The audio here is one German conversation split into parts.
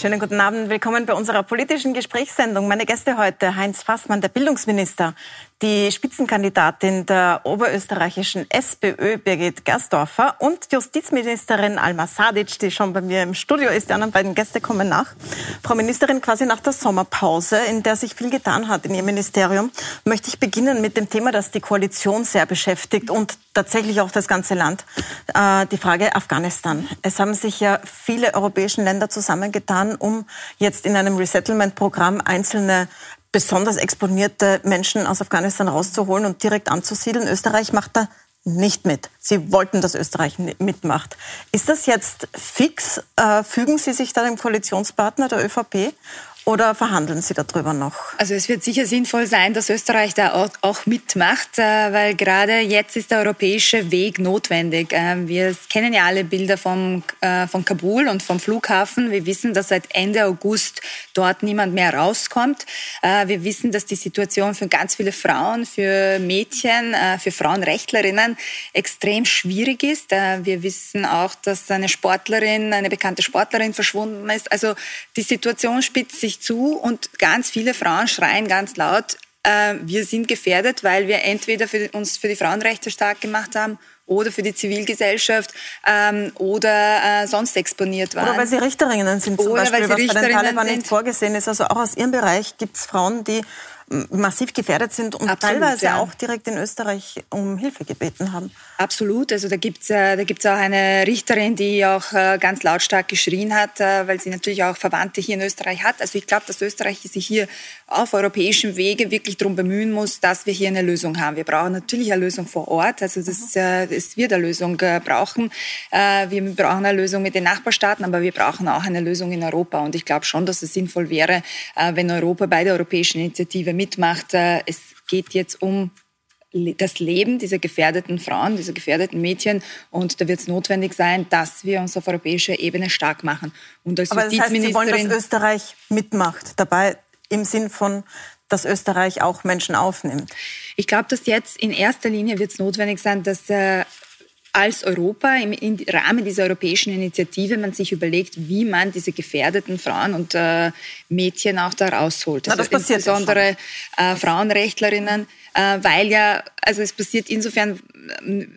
Schönen guten Abend. Willkommen bei unserer politischen Gesprächssendung. Meine Gäste heute Heinz Fassmann, der Bildungsminister, die Spitzenkandidatin der oberösterreichischen SPÖ, Birgit Gersdorfer, und Justizministerin Alma Sadic, die schon bei mir im Studio ist. Die anderen beiden Gäste kommen nach. Frau Ministerin, quasi nach der Sommerpause, in der sich viel getan hat in Ihrem Ministerium, möchte ich beginnen mit dem Thema, das die Koalition sehr beschäftigt und tatsächlich auch das ganze Land, äh, die Frage Afghanistan. Es haben sich ja viele europäische Länder zusammengetan, um jetzt in einem Resettlement-Programm einzelne besonders exponierte Menschen aus Afghanistan rauszuholen und direkt anzusiedeln. Österreich macht da nicht mit. Sie wollten, dass Österreich mitmacht. Ist das jetzt fix? Äh, fügen Sie sich da dem Koalitionspartner der ÖVP oder verhandeln Sie darüber noch? Also es wird sicher sinnvoll sein, dass Österreich da auch mitmacht, äh, weil gerade jetzt ist der europäische Weg notwendig. Äh, wir kennen ja alle Bilder vom, äh, von Kabul und vom Flughafen. Wir wissen, dass seit Ende August dort niemand mehr rauskommt. Wir wissen, dass die Situation für ganz viele Frauen, für Mädchen, für Frauenrechtlerinnen extrem schwierig ist. Wir wissen auch, dass eine Sportlerin, eine bekannte Sportlerin verschwunden ist. Also die Situation spitzt sich zu und ganz viele Frauen schreien ganz laut, äh, wir sind gefährdet, weil wir entweder für, uns für die Frauenrechte stark gemacht haben oder für die Zivilgesellschaft ähm, oder äh, sonst exponiert waren. Oder weil sie Richterinnen sind zum oder Beispiel, was bei den Taliban nicht vorgesehen ist. Also auch aus ihrem Bereich gibt es Frauen, die massiv gefährdet sind und Absolut, teilweise ja. auch direkt in Österreich um Hilfe gebeten haben. Absolut. Also da gibt's äh, da gibt's auch eine Richterin, die auch äh, ganz lautstark geschrien hat, äh, weil sie natürlich auch Verwandte hier in Österreich hat. Also ich glaube, dass Österreich sich hier auf europäischem Wege wirklich darum bemühen muss, dass wir hier eine Lösung haben. Wir brauchen natürlich eine Lösung vor Ort. Also das, mhm. äh, das wird eine Lösung äh, brauchen. Äh, wir brauchen eine Lösung mit den Nachbarstaaten, aber wir brauchen auch eine Lösung in Europa. Und ich glaube schon, dass es sinnvoll wäre, äh, wenn Europa bei der europäischen Initiative mitmacht. Äh, es geht jetzt um das Leben dieser gefährdeten Frauen, dieser gefährdeten Mädchen. Und da wird es notwendig sein, dass wir uns auf europäischer Ebene stark machen. Und als Aber das heißt, Sie wollen, dass Österreich mitmacht dabei im Sinn von, dass Österreich auch Menschen aufnimmt? Ich glaube, dass jetzt in erster Linie wird es notwendig sein, dass äh, als Europa im, im, Rahmen dieser europäischen Initiative man sich überlegt, wie man diese gefährdeten Frauen und äh, Mädchen auch da rausholt. Also Na, insbesondere äh, Frauenrechtlerinnen, äh, weil ja, also es passiert insofern,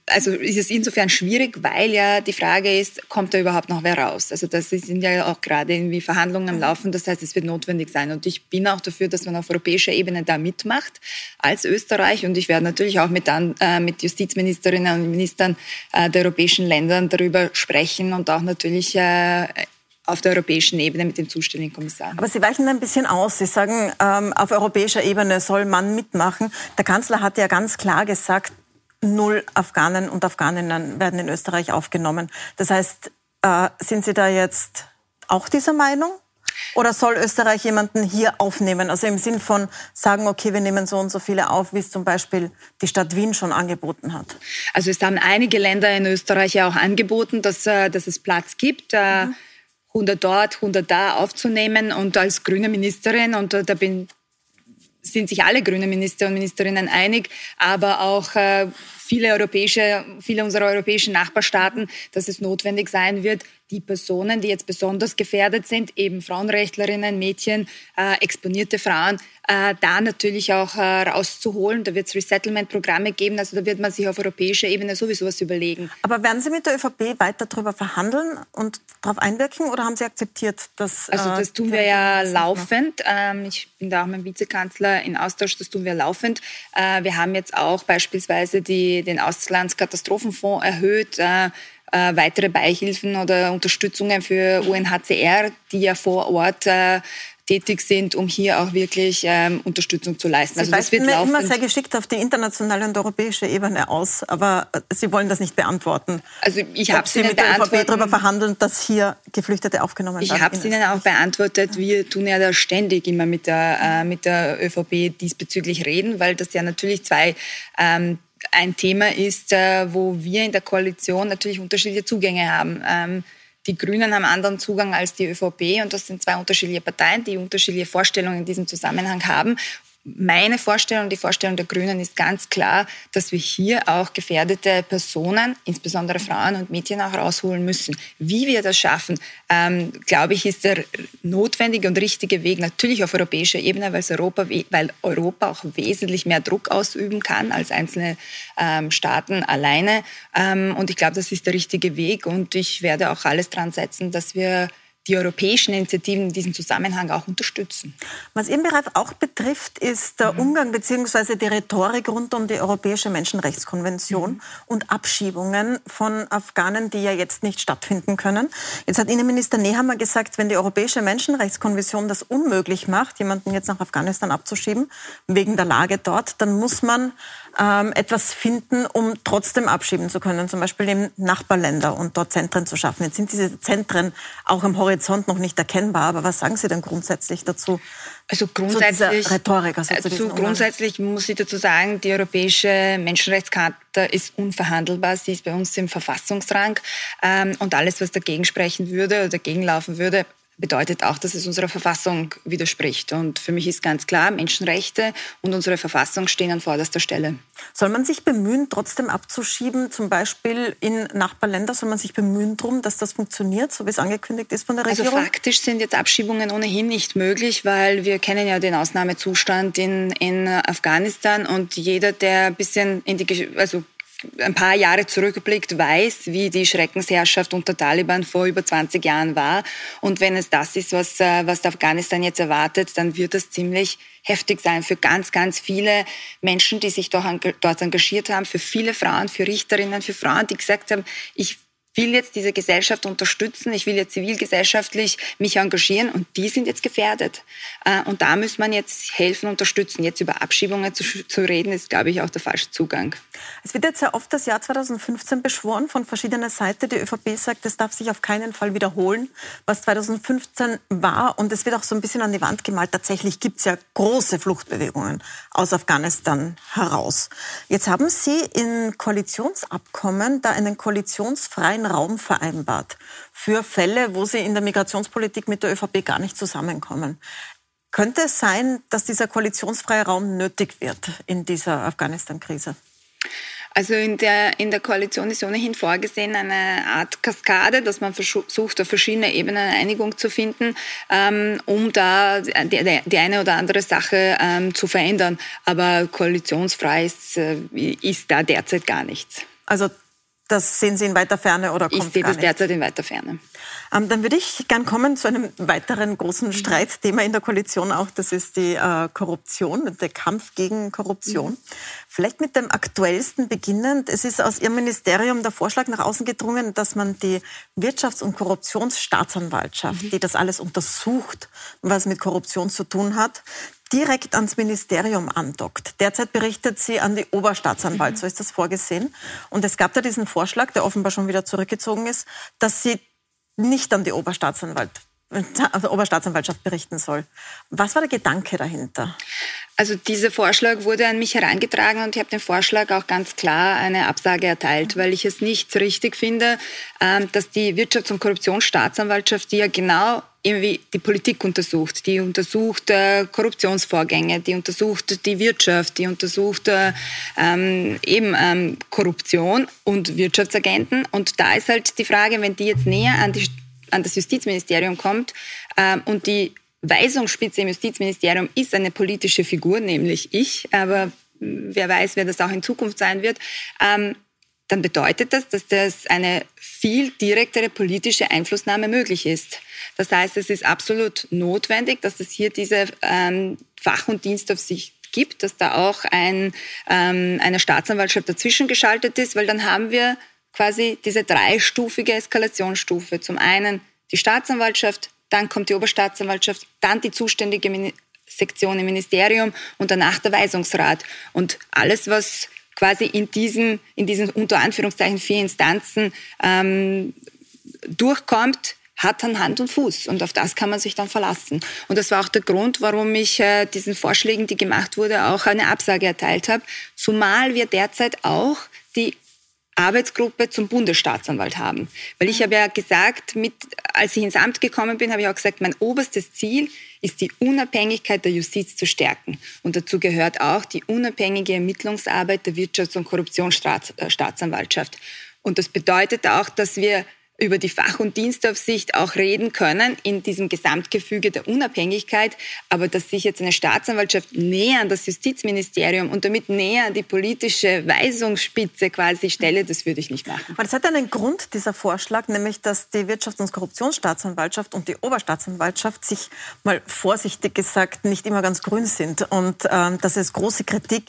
also ist es insofern schwierig, weil ja die Frage ist, kommt da überhaupt noch wer raus? Also das sind ja auch gerade irgendwie Verhandlungen am Laufen, das heißt, es wird notwendig sein. Und ich bin auch dafür, dass man auf europäischer Ebene da mitmacht, als Österreich. Und ich werde natürlich auch mit, dann, äh, mit Justizministerinnen und Ministern äh, der europäischen Länder darüber sprechen und auch natürlich äh, auf der europäischen Ebene mit dem zuständigen Kommissar. Aber Sie weichen ein bisschen aus. Sie sagen, ähm, auf europäischer Ebene soll man mitmachen. Der Kanzler hat ja ganz klar gesagt, null Afghanen und Afghaninnen werden in Österreich aufgenommen. Das heißt, äh, sind Sie da jetzt auch dieser Meinung? Oder soll Österreich jemanden hier aufnehmen? Also im Sinn von sagen, okay, wir nehmen so und so viele auf, wie es zum Beispiel die Stadt Wien schon angeboten hat. Also es haben einige Länder in Österreich ja auch angeboten, dass, äh, dass es Platz gibt. Äh, mhm. 100 dort, 100 da aufzunehmen und als grüne Ministerin, und äh, da bin, sind sich alle grüne Minister und Ministerinnen einig, aber auch äh, viele europäische, viele unserer europäischen Nachbarstaaten, dass es notwendig sein wird, die Personen, die jetzt besonders gefährdet sind, eben Frauenrechtlerinnen, Mädchen, äh, exponierte Frauen, äh, da natürlich auch äh, rauszuholen. Da wird es Resettlement-Programme geben, also da wird man sich auf europäischer Ebene sowieso was überlegen. Aber werden Sie mit der ÖVP weiter darüber verhandeln und darauf einwirken oder haben Sie akzeptiert, dass... Also äh, das tun wir ja laufend. Ähm, ich bin da auch mit dem Vizekanzler in Austausch, das tun wir laufend. Äh, wir haben jetzt auch beispielsweise die, den Auslandskatastrophenfonds erhöht äh, weitere Beihilfen oder Unterstützungen für UNHCR, die ja vor Ort äh, tätig sind, um hier auch wirklich ähm, Unterstützung zu leisten. Sie also das wird laufend immer sehr geschickt auf die internationale und europäische Ebene aus, aber äh, Sie wollen das nicht beantworten. Also ich habe Sie mit der ÖVP darüber verhandeln, dass hier Geflüchtete aufgenommen werden. Ich habe es Ihnen auch beantwortet. Wir tun ja da ständig immer mit der, äh, mit der ÖVP diesbezüglich reden, weil das ja natürlich zwei ähm, ein Thema ist, äh, wo wir in der Koalition natürlich unterschiedliche Zugänge haben. Ähm, die Grünen haben anderen Zugang als die ÖVP und das sind zwei unterschiedliche Parteien, die unterschiedliche Vorstellungen in diesem Zusammenhang haben. Meine Vorstellung, die Vorstellung der Grünen ist ganz klar, dass wir hier auch gefährdete Personen, insbesondere Frauen und Mädchen, auch rausholen müssen. Wie wir das schaffen, ähm, glaube ich, ist der notwendige und richtige Weg natürlich auf europäischer Ebene, weil Europa, weil Europa auch wesentlich mehr Druck ausüben kann als einzelne ähm, Staaten alleine. Ähm, und ich glaube, das ist der richtige Weg. Und ich werde auch alles dran setzen, dass wir die europäischen Initiativen in diesem Zusammenhang auch unterstützen. Was Ihren Bereich auch betrifft, ist der mhm. Umgang bzw. die Rhetorik rund um die Europäische Menschenrechtskonvention mhm. und Abschiebungen von Afghanen, die ja jetzt nicht stattfinden können. Jetzt hat Innenminister Nehammer gesagt, wenn die Europäische Menschenrechtskonvention das unmöglich macht, jemanden jetzt nach Afghanistan abzuschieben, wegen der Lage dort, dann muss man ähm, etwas finden, um trotzdem abschieben zu können, zum Beispiel in Nachbarländer und dort Zentren zu schaffen. Jetzt sind diese Zentren auch am Horizont noch nicht erkennbar, aber was sagen Sie denn grundsätzlich dazu? Also grundsätzlich, zu Rhetorik, also zu, zu grundsätzlich muss ich dazu sagen, die Europäische Menschenrechtscharta ist unverhandelbar. Sie ist bei uns im Verfassungsrang. Ähm, und alles, was dagegen sprechen würde oder dagegen laufen würde, bedeutet auch, dass es unserer Verfassung widerspricht. Und für mich ist ganz klar, Menschenrechte und unsere Verfassung stehen an vorderster Stelle. Soll man sich bemühen, trotzdem abzuschieben, zum Beispiel in Nachbarländer, soll man sich bemühen darum, dass das funktioniert, so wie es angekündigt ist von der also Regierung? Also faktisch sind jetzt Abschiebungen ohnehin nicht möglich, weil wir kennen ja den Ausnahmezustand in, in Afghanistan und jeder, der ein bisschen in die, also ein paar Jahre zurückblickt, weiß, wie die Schreckensherrschaft unter Taliban vor über 20 Jahren war. Und wenn es das ist, was, äh, was Afghanistan jetzt erwartet, dann wird das ziemlich heftig sein für ganz, ganz viele Menschen, die sich dort engagiert haben, für viele Frauen, für Richterinnen, für Frauen, die gesagt haben, ich will jetzt diese Gesellschaft unterstützen, ich will jetzt zivilgesellschaftlich mich engagieren und die sind jetzt gefährdet. Äh, und da muss man jetzt helfen, unterstützen. Jetzt über Abschiebungen zu, zu reden, ist, glaube ich, auch der falsche Zugang. Es wird jetzt sehr oft das Jahr 2015 beschworen von verschiedener Seite. Die ÖVP sagt, das darf sich auf keinen Fall wiederholen, was 2015 war. Und es wird auch so ein bisschen an die Wand gemalt. Tatsächlich gibt es ja große Fluchtbewegungen aus Afghanistan heraus. Jetzt haben Sie in Koalitionsabkommen da einen koalitionsfreien freien Raum vereinbart für Fälle, wo sie in der Migrationspolitik mit der ÖVP gar nicht zusammenkommen. Könnte es sein, dass dieser koalitionsfreie Raum nötig wird in dieser Afghanistan-Krise? Also in der, in der Koalition ist ohnehin vorgesehen eine Art Kaskade, dass man versucht, auf verschiedene Ebenen eine Einigung zu finden, ähm, um da die, die, eine oder andere Sache ähm, zu verändern. Aber koalitionsfrei ist, äh, ist da derzeit gar nichts. Also das sehen Sie in weiter Ferne oder kommt Ich sehe das derzeit in weiter Ferne. Ähm, dann würde ich gern kommen zu einem weiteren großen mhm. Streitthema in der Koalition auch. Das ist die äh, Korruption, der Kampf gegen Korruption. Mhm. Vielleicht mit dem aktuellsten beginnend. Es ist aus Ihrem Ministerium der Vorschlag nach außen gedrungen, dass man die Wirtschafts- und Korruptionsstaatsanwaltschaft, mhm. die das alles untersucht, was mit Korruption zu tun hat, direkt ans Ministerium andockt. Derzeit berichtet sie an die Oberstaatsanwalt, so ist das vorgesehen. Und es gab da diesen Vorschlag, der offenbar schon wieder zurückgezogen ist, dass sie nicht an die Oberstaatsanwalt also Oberstaatsanwaltschaft berichten soll. Was war der Gedanke dahinter? Also dieser Vorschlag wurde an mich herangetragen und ich habe dem Vorschlag auch ganz klar eine Absage erteilt, weil ich es nicht richtig finde, ähm, dass die Wirtschafts- und Korruptionsstaatsanwaltschaft, die ja genau irgendwie die Politik untersucht, die untersucht äh, Korruptionsvorgänge, die untersucht die Wirtschaft, die untersucht äh, ähm, eben ähm, Korruption und Wirtschaftsagenten. Und da ist halt die Frage, wenn die jetzt näher an, die, an das Justizministerium kommt ähm, und die Weisungsspitze im Justizministerium ist eine politische Figur, nämlich ich, aber wer weiß, wer das auch in Zukunft sein wird, ähm, dann bedeutet das, dass das eine viel direktere politische Einflussnahme möglich ist. Das heißt, es ist absolut notwendig, dass es hier diese ähm, Fach- und Dienstaufsicht gibt, dass da auch ein, ähm, eine Staatsanwaltschaft dazwischen geschaltet ist, weil dann haben wir quasi diese dreistufige Eskalationsstufe. Zum einen die Staatsanwaltschaft, dann kommt die Oberstaatsanwaltschaft, dann die zuständige Sektion im Ministerium und danach der Weisungsrat. Und alles, was quasi in diesen, in diesen unter Anführungszeichen vier Instanzen ähm, durchkommt, hat dann Hand und Fuß und auf das kann man sich dann verlassen. Und das war auch der Grund, warum ich äh, diesen Vorschlägen, die gemacht wurde, auch eine Absage erteilt habe, zumal wir derzeit auch die Arbeitsgruppe zum Bundesstaatsanwalt haben. Weil ich habe ja gesagt, mit, als ich ins Amt gekommen bin, habe ich auch gesagt, mein oberstes Ziel ist die Unabhängigkeit der Justiz zu stärken. Und dazu gehört auch die unabhängige Ermittlungsarbeit der Wirtschafts- und Korruptionsstaatsanwaltschaft. Und das bedeutet auch, dass wir über die Fach- und Dienstaufsicht auch reden können in diesem Gesamtgefüge der Unabhängigkeit. Aber dass sich jetzt eine Staatsanwaltschaft näher an das Justizministerium und damit näher an die politische Weisungsspitze quasi stelle, das würde ich nicht machen. Aber das hat einen Grund, dieser Vorschlag, nämlich dass die Wirtschafts- und Korruptionsstaatsanwaltschaft und die Oberstaatsanwaltschaft sich mal vorsichtig gesagt nicht immer ganz grün sind und ähm, dass es große Kritik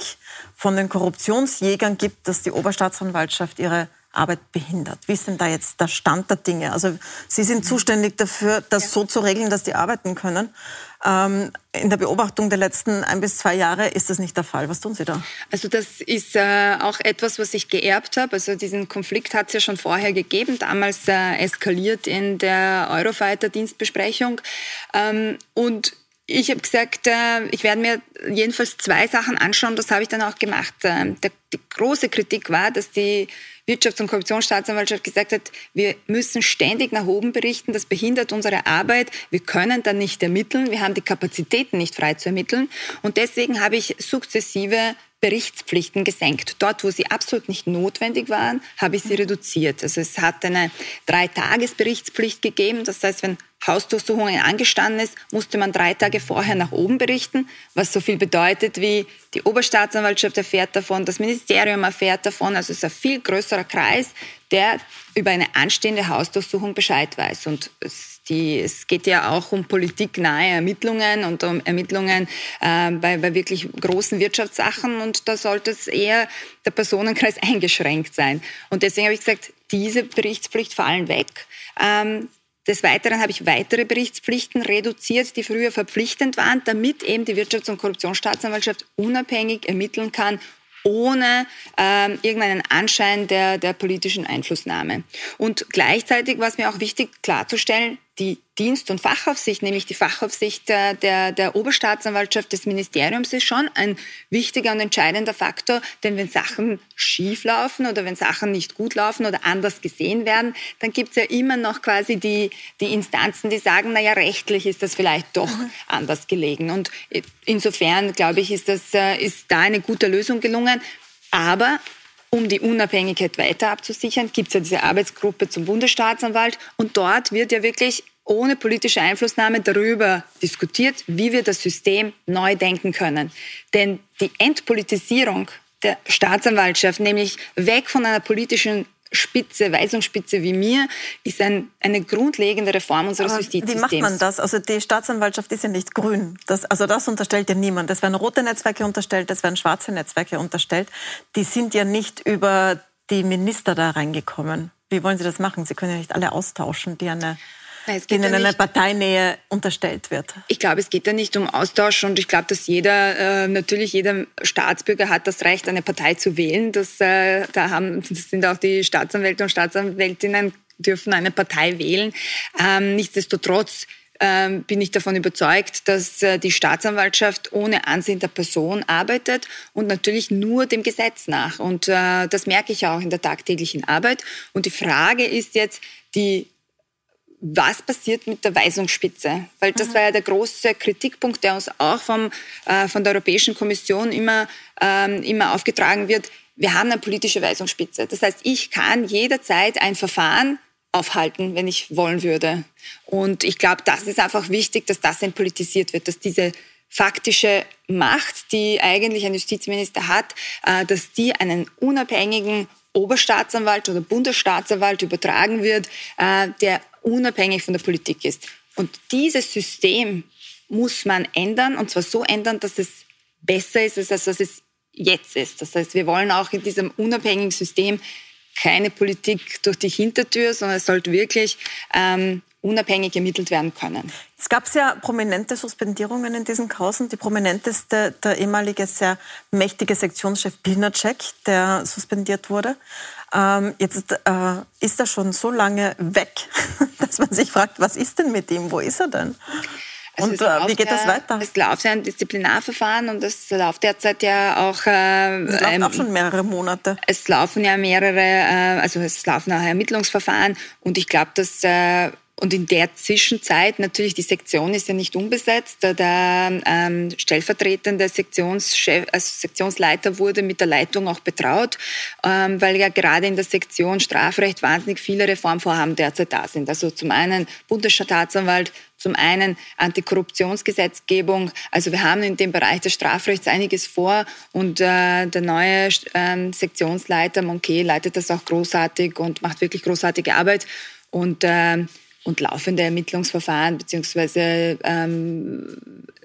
von den Korruptionsjägern gibt, dass die Oberstaatsanwaltschaft ihre Arbeit behindert. Wie ist denn da jetzt der Stand der Dinge? Also Sie sind zuständig dafür, das ja. so zu regeln, dass die arbeiten können. Ähm, in der Beobachtung der letzten ein bis zwei Jahre ist das nicht der Fall. Was tun Sie da? Also das ist äh, auch etwas, was ich geerbt habe. Also diesen Konflikt hat es ja schon vorher gegeben, damals äh, eskaliert in der Eurofighter-Dienstbesprechung. Ähm, und ich habe gesagt, äh, ich werde mir jedenfalls zwei Sachen anschauen. Das habe ich dann auch gemacht. Ähm, die große Kritik war, dass die Wirtschafts- und Korruptionsstaatsanwaltschaft gesagt hat, wir müssen ständig nach oben berichten, das behindert unsere Arbeit, wir können dann nicht ermitteln, wir haben die Kapazitäten nicht frei zu ermitteln. Und deswegen habe ich sukzessive Berichtspflichten gesenkt. Dort, wo sie absolut nicht notwendig waren, habe ich sie reduziert. Also es hat eine Drei-Tages-Berichtspflicht gegeben. Das heißt, wenn Hausdurchsuchungen angestanden ist, musste man drei Tage vorher nach oben berichten, was so viel bedeutet wie die Oberstaatsanwaltschaft erfährt davon, das Ministerium erfährt davon. Also es ist ein viel größerer Kreis, der über eine anstehende Hausdurchsuchung Bescheid weiß. Und es, die, es geht ja auch um politiknahe Ermittlungen und um Ermittlungen äh, bei, bei wirklich großen Wirtschaftssachen. Und da sollte es eher der Personenkreis eingeschränkt sein. Und deswegen habe ich gesagt, diese Berichtspflicht fallen weg. Ähm, des Weiteren habe ich weitere Berichtspflichten reduziert, die früher verpflichtend waren, damit eben die Wirtschafts- und Korruptionsstaatsanwaltschaft unabhängig ermitteln kann, ohne ähm, irgendeinen Anschein der, der politischen Einflussnahme. Und gleichzeitig war es mir auch wichtig klarzustellen, die Dienst- und Fachaufsicht, nämlich die Fachaufsicht der, der, der Oberstaatsanwaltschaft des Ministeriums, ist schon ein wichtiger und entscheidender Faktor. Denn wenn Sachen schief laufen oder wenn Sachen nicht gut laufen oder anders gesehen werden, dann gibt es ja immer noch quasi die, die Instanzen, die sagen, naja, rechtlich ist das vielleicht doch mhm. anders gelegen. Und insofern, glaube ich, ist, das, äh, ist da eine gute Lösung gelungen. Aber um die Unabhängigkeit weiter abzusichern, gibt es ja diese Arbeitsgruppe zum Bundesstaatsanwalt und dort wird ja wirklich ohne politische Einflussnahme darüber diskutiert, wie wir das System neu denken können. Denn die Entpolitisierung der Staatsanwaltschaft, nämlich weg von einer politischen Spitze, Weisungsspitze wie mir, ist ein, eine grundlegende Reform unseres Aber Justizsystems. Wie macht man das? Also die Staatsanwaltschaft ist ja nicht grün. Das, also das unterstellt ja niemand. Es werden rote Netzwerke unterstellt, es werden schwarze Netzwerke unterstellt. Die sind ja nicht über die Minister da reingekommen. Wie wollen Sie das machen? Sie können ja nicht alle austauschen, die eine denen ja eine Parteinähe unterstellt wird. Ich glaube, es geht ja nicht um Austausch und ich glaube, dass jeder, äh, natürlich jeder Staatsbürger hat das Recht, eine Partei zu wählen. Das, äh, da haben, das sind auch die Staatsanwälte und Staatsanwältinnen dürfen eine Partei wählen. Ähm, nichtsdestotrotz ähm, bin ich davon überzeugt, dass äh, die Staatsanwaltschaft ohne Ansehen der Person arbeitet und natürlich nur dem Gesetz nach. Und das merke ich auch in der tagtäglichen Arbeit. Und die Frage ist jetzt, die was passiert mit der Weisungsspitze? Weil das mhm. war ja der große Kritikpunkt, der uns auch vom, äh, von der Europäischen Kommission immer, ähm, immer aufgetragen wird. Wir haben eine politische Weisungsspitze. Das heißt, ich kann jederzeit ein Verfahren aufhalten, wenn ich wollen würde. Und ich glaube, das ist einfach wichtig, dass das entpolitisiert wird, dass diese faktische Macht, die eigentlich ein Justizminister hat, äh, dass die einen unabhängigen Oberstaatsanwalt oder Bundesstaatsanwalt übertragen wird, äh, der unabhängig von der Politik ist. Und dieses System muss man ändern und zwar so ändern, dass es besser ist, als dass es jetzt ist. Das heißt, wir wollen auch in diesem unabhängigen System keine Politik durch die Hintertür, sondern es sollte wirklich ähm, unabhängig ermittelt werden können. Es gab ja prominente Suspendierungen in diesen Kausen. Die prominenteste, der ehemalige sehr mächtige Sektionschef Pilnacek, der suspendiert wurde. Ähm, jetzt äh, ist er schon so lange weg, dass man sich fragt, was ist denn mit ihm? Wo ist er denn? Also und äh, wie geht ja, das weiter? Es läuft ja ein Disziplinarverfahren und es läuft derzeit ja auch. Äh, es läuft auch schon mehrere Monate. Es laufen ja mehrere, äh, also es laufen auch Ermittlungsverfahren und ich glaube, dass äh, und in der Zwischenzeit, natürlich, die Sektion ist ja nicht unbesetzt. Der ähm, stellvertretende Sektionschef, also Sektionsleiter wurde mit der Leitung auch betraut, ähm, weil ja gerade in der Sektion Strafrecht wahnsinnig viele Reformvorhaben derzeit da sind. Also zum einen Bundesstaatsanwalt, zum einen Antikorruptionsgesetzgebung. Also wir haben in dem Bereich des Strafrechts einiges vor und äh, der neue ähm, Sektionsleiter Monquet leitet das auch großartig und macht wirklich großartige Arbeit. Und äh, und laufende Ermittlungsverfahren bzw. Ähm,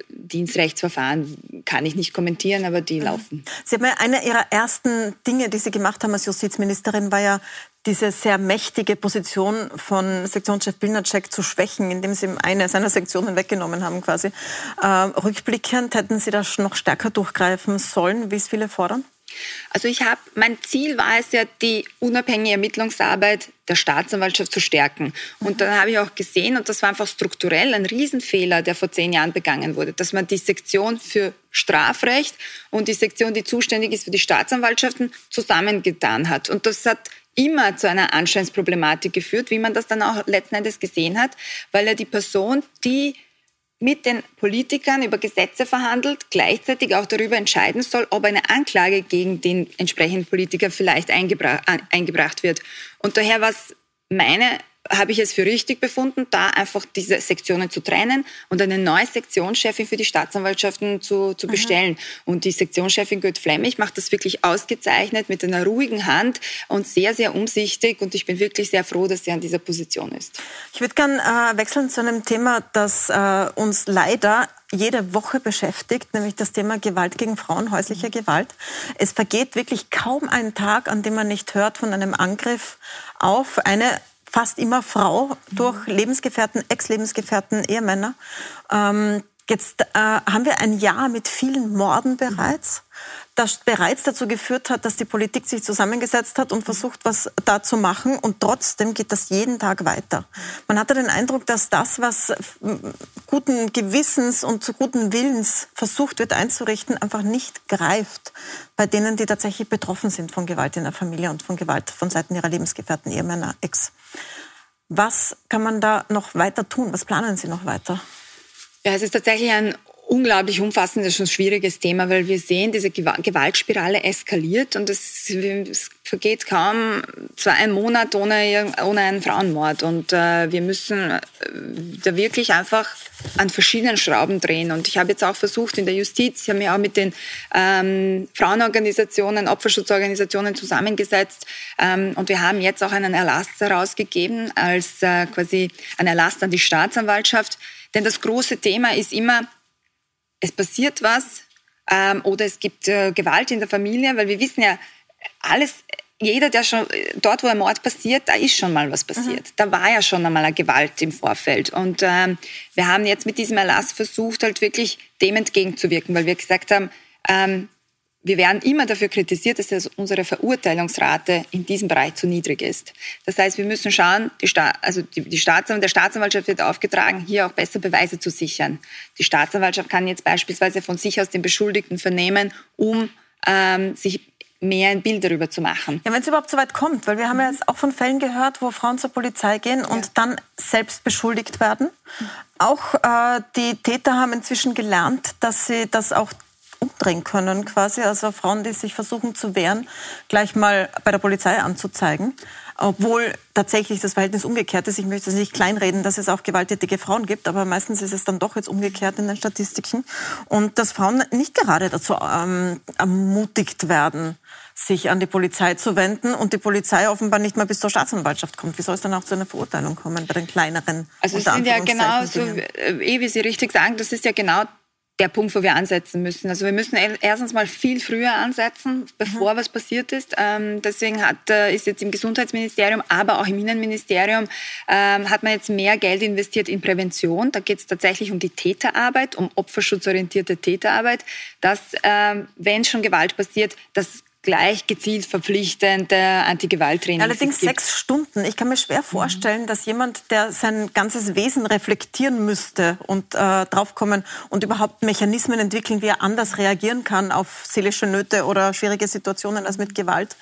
Dienstrechtsverfahren kann ich nicht kommentieren, aber die mhm. laufen. Sie haben ja eine Ihrer ersten Dinge, die Sie gemacht haben als Justizministerin, war ja diese sehr mächtige Position von Sektionschef Bilnacek zu schwächen, indem Sie ihm eine seiner Sektionen weggenommen haben quasi. Äh, rückblickend hätten Sie das noch stärker durchgreifen sollen, wie es viele fordern? Also ich habe, mein Ziel war es ja, die unabhängige Ermittlungsarbeit der Staatsanwaltschaft zu stärken. Und dann habe ich auch gesehen, und das war einfach strukturell ein Riesenfehler, der vor zehn Jahren begangen wurde, dass man die Sektion für Strafrecht und die Sektion, die zuständig ist für die Staatsanwaltschaften, zusammengetan hat. Und das hat immer zu einer Anscheinsproblematik geführt, wie man das dann auch letzten Endes gesehen hat, weil ja die Person, die mit den Politikern über Gesetze verhandelt, gleichzeitig auch darüber entscheiden soll, ob eine Anklage gegen den entsprechenden Politiker vielleicht eingebra eingebracht wird. Und daher was meine habe ich es für richtig befunden, da einfach diese Sektionen zu trennen und eine neue Sektionschefin für die Staatsanwaltschaften zu, zu bestellen. Mhm. Und die Sektionschefin Göth Flemmig macht das wirklich ausgezeichnet mit einer ruhigen Hand und sehr, sehr umsichtig. Und ich bin wirklich sehr froh, dass sie an dieser Position ist. Ich würde gerne äh, wechseln zu einem Thema, das äh, uns leider jede Woche beschäftigt, nämlich das Thema Gewalt gegen Frauen, häusliche Gewalt. Es vergeht wirklich kaum ein Tag, an dem man nicht hört von einem Angriff auf eine fast immer Frau durch Lebensgefährten, Ex-Lebensgefährten, Ehemänner. Ähm, jetzt äh, haben wir ein Jahr mit vielen Morden bereits, das bereits dazu geführt hat, dass die Politik sich zusammengesetzt hat und versucht, was da zu machen. Und trotzdem geht das jeden Tag weiter. Man hatte den Eindruck, dass das, was guten Gewissens und zu guten Willens versucht wird einzurichten, einfach nicht greift bei denen, die tatsächlich betroffen sind von Gewalt in der Familie und von Gewalt von Seiten ihrer Lebensgefährten, Ehemänner, Ex. Was kann man da noch weiter tun? Was planen Sie noch weiter? Ja, es ist tatsächlich ein unglaublich umfassendes und schwieriges Thema, weil wir sehen, diese Gewaltspirale eskaliert und es, es vergeht kaum zwei Monate ohne, ohne einen Frauenmord. Und äh, wir müssen äh, da wirklich einfach an verschiedenen Schrauben drehen. Und ich habe jetzt auch versucht in der Justiz, ich habe mich auch mit den ähm, Frauenorganisationen, Opferschutzorganisationen zusammengesetzt. Ähm, und wir haben jetzt auch einen Erlass herausgegeben als äh, quasi ein Erlass an die Staatsanwaltschaft. Denn das große Thema ist immer, es passiert was ähm, oder es gibt äh, Gewalt in der Familie, weil wir wissen ja, alles, jeder, der schon dort, wo ein Mord passiert, da ist schon mal was passiert. Mhm. Da war ja schon einmal eine Gewalt im Vorfeld. Und ähm, wir haben jetzt mit diesem Erlass versucht, halt wirklich dem entgegenzuwirken, weil wir gesagt haben, ähm, wir werden immer dafür kritisiert, dass unsere Verurteilungsrate in diesem Bereich zu niedrig ist. Das heißt, wir müssen schauen, die Sta also die, die Staatsanwalt, der Staatsanwaltschaft wird aufgetragen, hier auch besser Beweise zu sichern. Die Staatsanwaltschaft kann jetzt beispielsweise von sich aus den Beschuldigten vernehmen, um ähm, sich mehr ein Bild darüber zu machen. Ja, wenn es überhaupt so weit kommt, weil wir haben ja jetzt auch von Fällen gehört, wo Frauen zur Polizei gehen und ja. dann selbst beschuldigt werden. Auch äh, die Täter haben inzwischen gelernt, dass sie das auch umdrehen können quasi. Also Frauen, die sich versuchen zu wehren, gleich mal bei der Polizei anzuzeigen. Obwohl tatsächlich das Verhältnis umgekehrt ist. Ich möchte nicht kleinreden, dass es auch gewalttätige Frauen gibt, aber meistens ist es dann doch jetzt umgekehrt in den Statistiken. Und dass Frauen nicht gerade dazu ähm, ermutigt werden, sich an die Polizei zu wenden und die Polizei offenbar nicht mal bis zur Staatsanwaltschaft kommt. Wie soll es dann auch zu einer Verurteilung kommen bei den kleineren? Also es sind ja genau so, eh, wie Sie richtig sagen, das ist ja genau der Punkt, wo wir ansetzen müssen. Also wir müssen erstens mal viel früher ansetzen, bevor mhm. was passiert ist. Ähm, deswegen hat, äh, ist jetzt im Gesundheitsministerium, aber auch im Innenministerium, ähm, hat man jetzt mehr Geld investiert in Prävention. Da geht es tatsächlich um die Täterarbeit, um opferschutzorientierte Täterarbeit, dass, ähm, wenn schon Gewalt passiert, dass gleich gezielt verpflichtend äh, Antigewalttraining. Allerdings sechs Stunden. Ich kann mir schwer vorstellen, mhm. dass jemand, der sein ganzes Wesen reflektieren müsste und äh, draufkommen und überhaupt Mechanismen entwickeln, wie er anders reagieren kann auf seelische Nöte oder schwierige Situationen als mit Gewalt,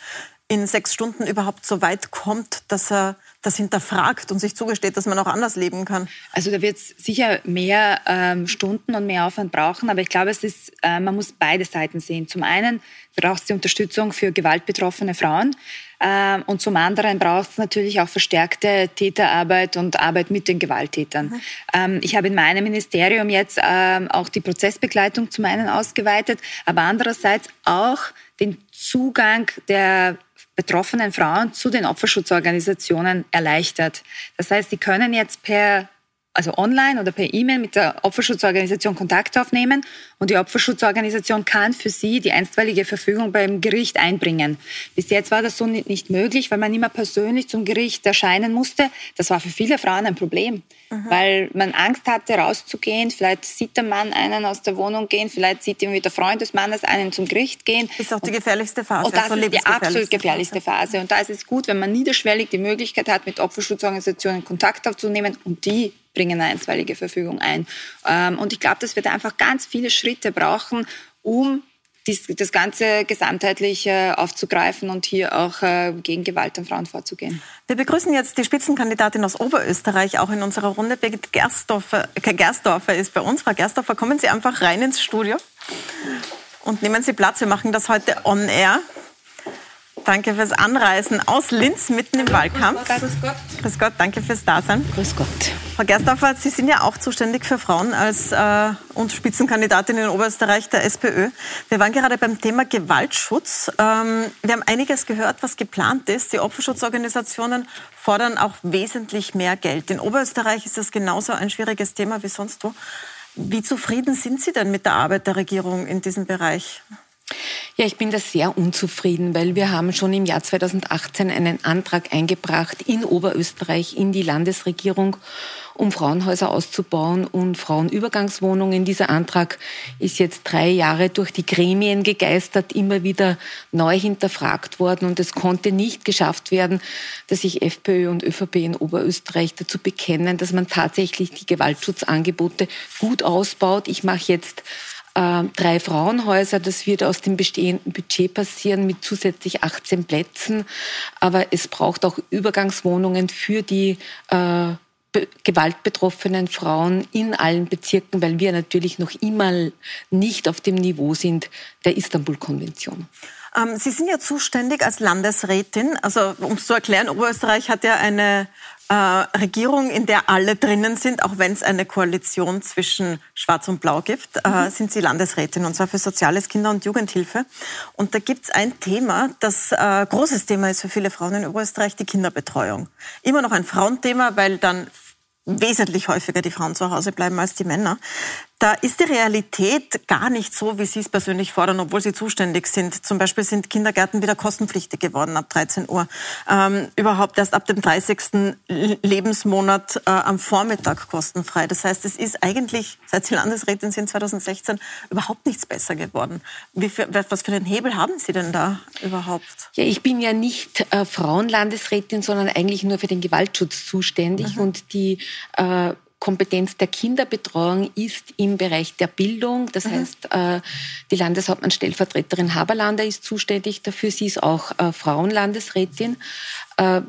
in sechs Stunden überhaupt so weit kommt, dass er das hinterfragt und sich zugesteht, dass man auch anders leben kann? Also da wird es sicher mehr ähm, Stunden und mehr Aufwand brauchen, aber ich glaube, es ist, äh, man muss beide Seiten sehen. Zum einen braucht es die Unterstützung für gewaltbetroffene Frauen ähm, und zum anderen braucht es natürlich auch verstärkte Täterarbeit und Arbeit mit den Gewalttätern. Mhm. Ähm, ich habe in meinem Ministerium jetzt ähm, auch die Prozessbegleitung zum einen ausgeweitet, aber andererseits auch den Zugang der betroffenen Frauen zu den Opferschutzorganisationen erleichtert. Das heißt, sie können jetzt per also online oder per E-Mail mit der Opferschutzorganisation Kontakt aufnehmen und die Opferschutzorganisation kann für sie die einstweilige Verfügung beim Gericht einbringen. Bis jetzt war das so nicht möglich, weil man immer persönlich zum Gericht erscheinen musste. Das war für viele Frauen ein Problem, mhm. weil man Angst hatte, rauszugehen. Vielleicht sieht der Mann einen aus der Wohnung gehen, vielleicht sieht irgendwie der Freund des Mannes einen zum Gericht gehen. Das ist auch die gefährlichste Phase. Und das also ist die absolut gefährlichste Phase. Und da ist es gut, wenn man niederschwellig die Möglichkeit hat, mit Opferschutzorganisationen Kontakt aufzunehmen und die bringen eine einstweilige Verfügung ein. Ähm, und ich glaube, dass wir da einfach ganz viele Schritte brauchen, um das Ganze gesamtheitlich aufzugreifen und hier auch äh, gegen Gewalt an Frauen vorzugehen. Wir begrüßen jetzt die Spitzenkandidatin aus Oberösterreich auch in unserer Runde. Birgit Gerstdorfer, äh, Gerstdorfer ist bei uns. Frau Gerstdorfer, kommen Sie einfach rein ins Studio und nehmen Sie Platz. Wir machen das heute on air. Danke fürs Anreisen aus Linz mitten im Wahlkampf. Grüß Gott. Grüß Gott, danke fürs Dasein. Grüß Gott. Frau Gerstdorfer, Sie sind ja auch zuständig für Frauen als äh, und Spitzenkandidatin in Oberösterreich der SPÖ. Wir waren gerade beim Thema Gewaltschutz. Ähm, wir haben einiges gehört, was geplant ist. Die Opferschutzorganisationen fordern auch wesentlich mehr Geld. In Oberösterreich ist das genauso ein schwieriges Thema wie sonst wo. Wie zufrieden sind Sie denn mit der Arbeit der Regierung in diesem Bereich? Ja, ich bin da sehr unzufrieden, weil wir haben schon im Jahr 2018 einen Antrag eingebracht in Oberösterreich in die Landesregierung, um Frauenhäuser auszubauen und Frauenübergangswohnungen. Dieser Antrag ist jetzt drei Jahre durch die Gremien gegeistert, immer wieder neu hinterfragt worden und es konnte nicht geschafft werden, dass sich FPÖ und ÖVP in Oberösterreich dazu bekennen, dass man tatsächlich die Gewaltschutzangebote gut ausbaut. Ich mache jetzt äh, drei Frauenhäuser. Das wird aus dem bestehenden Budget passieren mit zusätzlich 18 Plätzen. Aber es braucht auch Übergangswohnungen für die äh, gewaltbetroffenen Frauen in allen Bezirken, weil wir natürlich noch immer nicht auf dem Niveau sind der Istanbul-Konvention. Ähm, Sie sind ja zuständig als Landesrätin. Also um es zu erklären, Oberösterreich hat ja eine äh, Regierung, in der alle drinnen sind, auch wenn es eine Koalition zwischen Schwarz und Blau gibt, äh, mhm. sind Sie Landesrätin und zwar für Soziales, Kinder- und Jugendhilfe. Und da gibt es ein Thema, das äh, großes Thema ist für viele Frauen in Oberösterreich, die Kinderbetreuung. Immer noch ein Frauenthema, weil dann wesentlich häufiger die Frauen zu Hause bleiben als die Männer. Da ist die Realität gar nicht so, wie Sie es persönlich fordern, obwohl Sie zuständig sind. Zum Beispiel sind Kindergärten wieder kostenpflichtig geworden ab 13 Uhr. Ähm, überhaupt erst ab dem 30. Lebensmonat äh, am Vormittag kostenfrei. Das heißt, es ist eigentlich, seit Sie Landesrätin sind 2016, überhaupt nichts besser geworden. Für, was für einen Hebel haben Sie denn da überhaupt? Ja, ich bin ja nicht äh, Frauenlandesrätin, sondern eigentlich nur für den Gewaltschutz zuständig. Mhm. Und die äh, Kompetenz der Kinderbetreuung ist im Bereich der Bildung. Das mhm. heißt, äh, die Landeshauptmann Stellvertreterin Haberlander ist zuständig dafür. Sie ist auch äh, Frauenlandesrätin. Äh,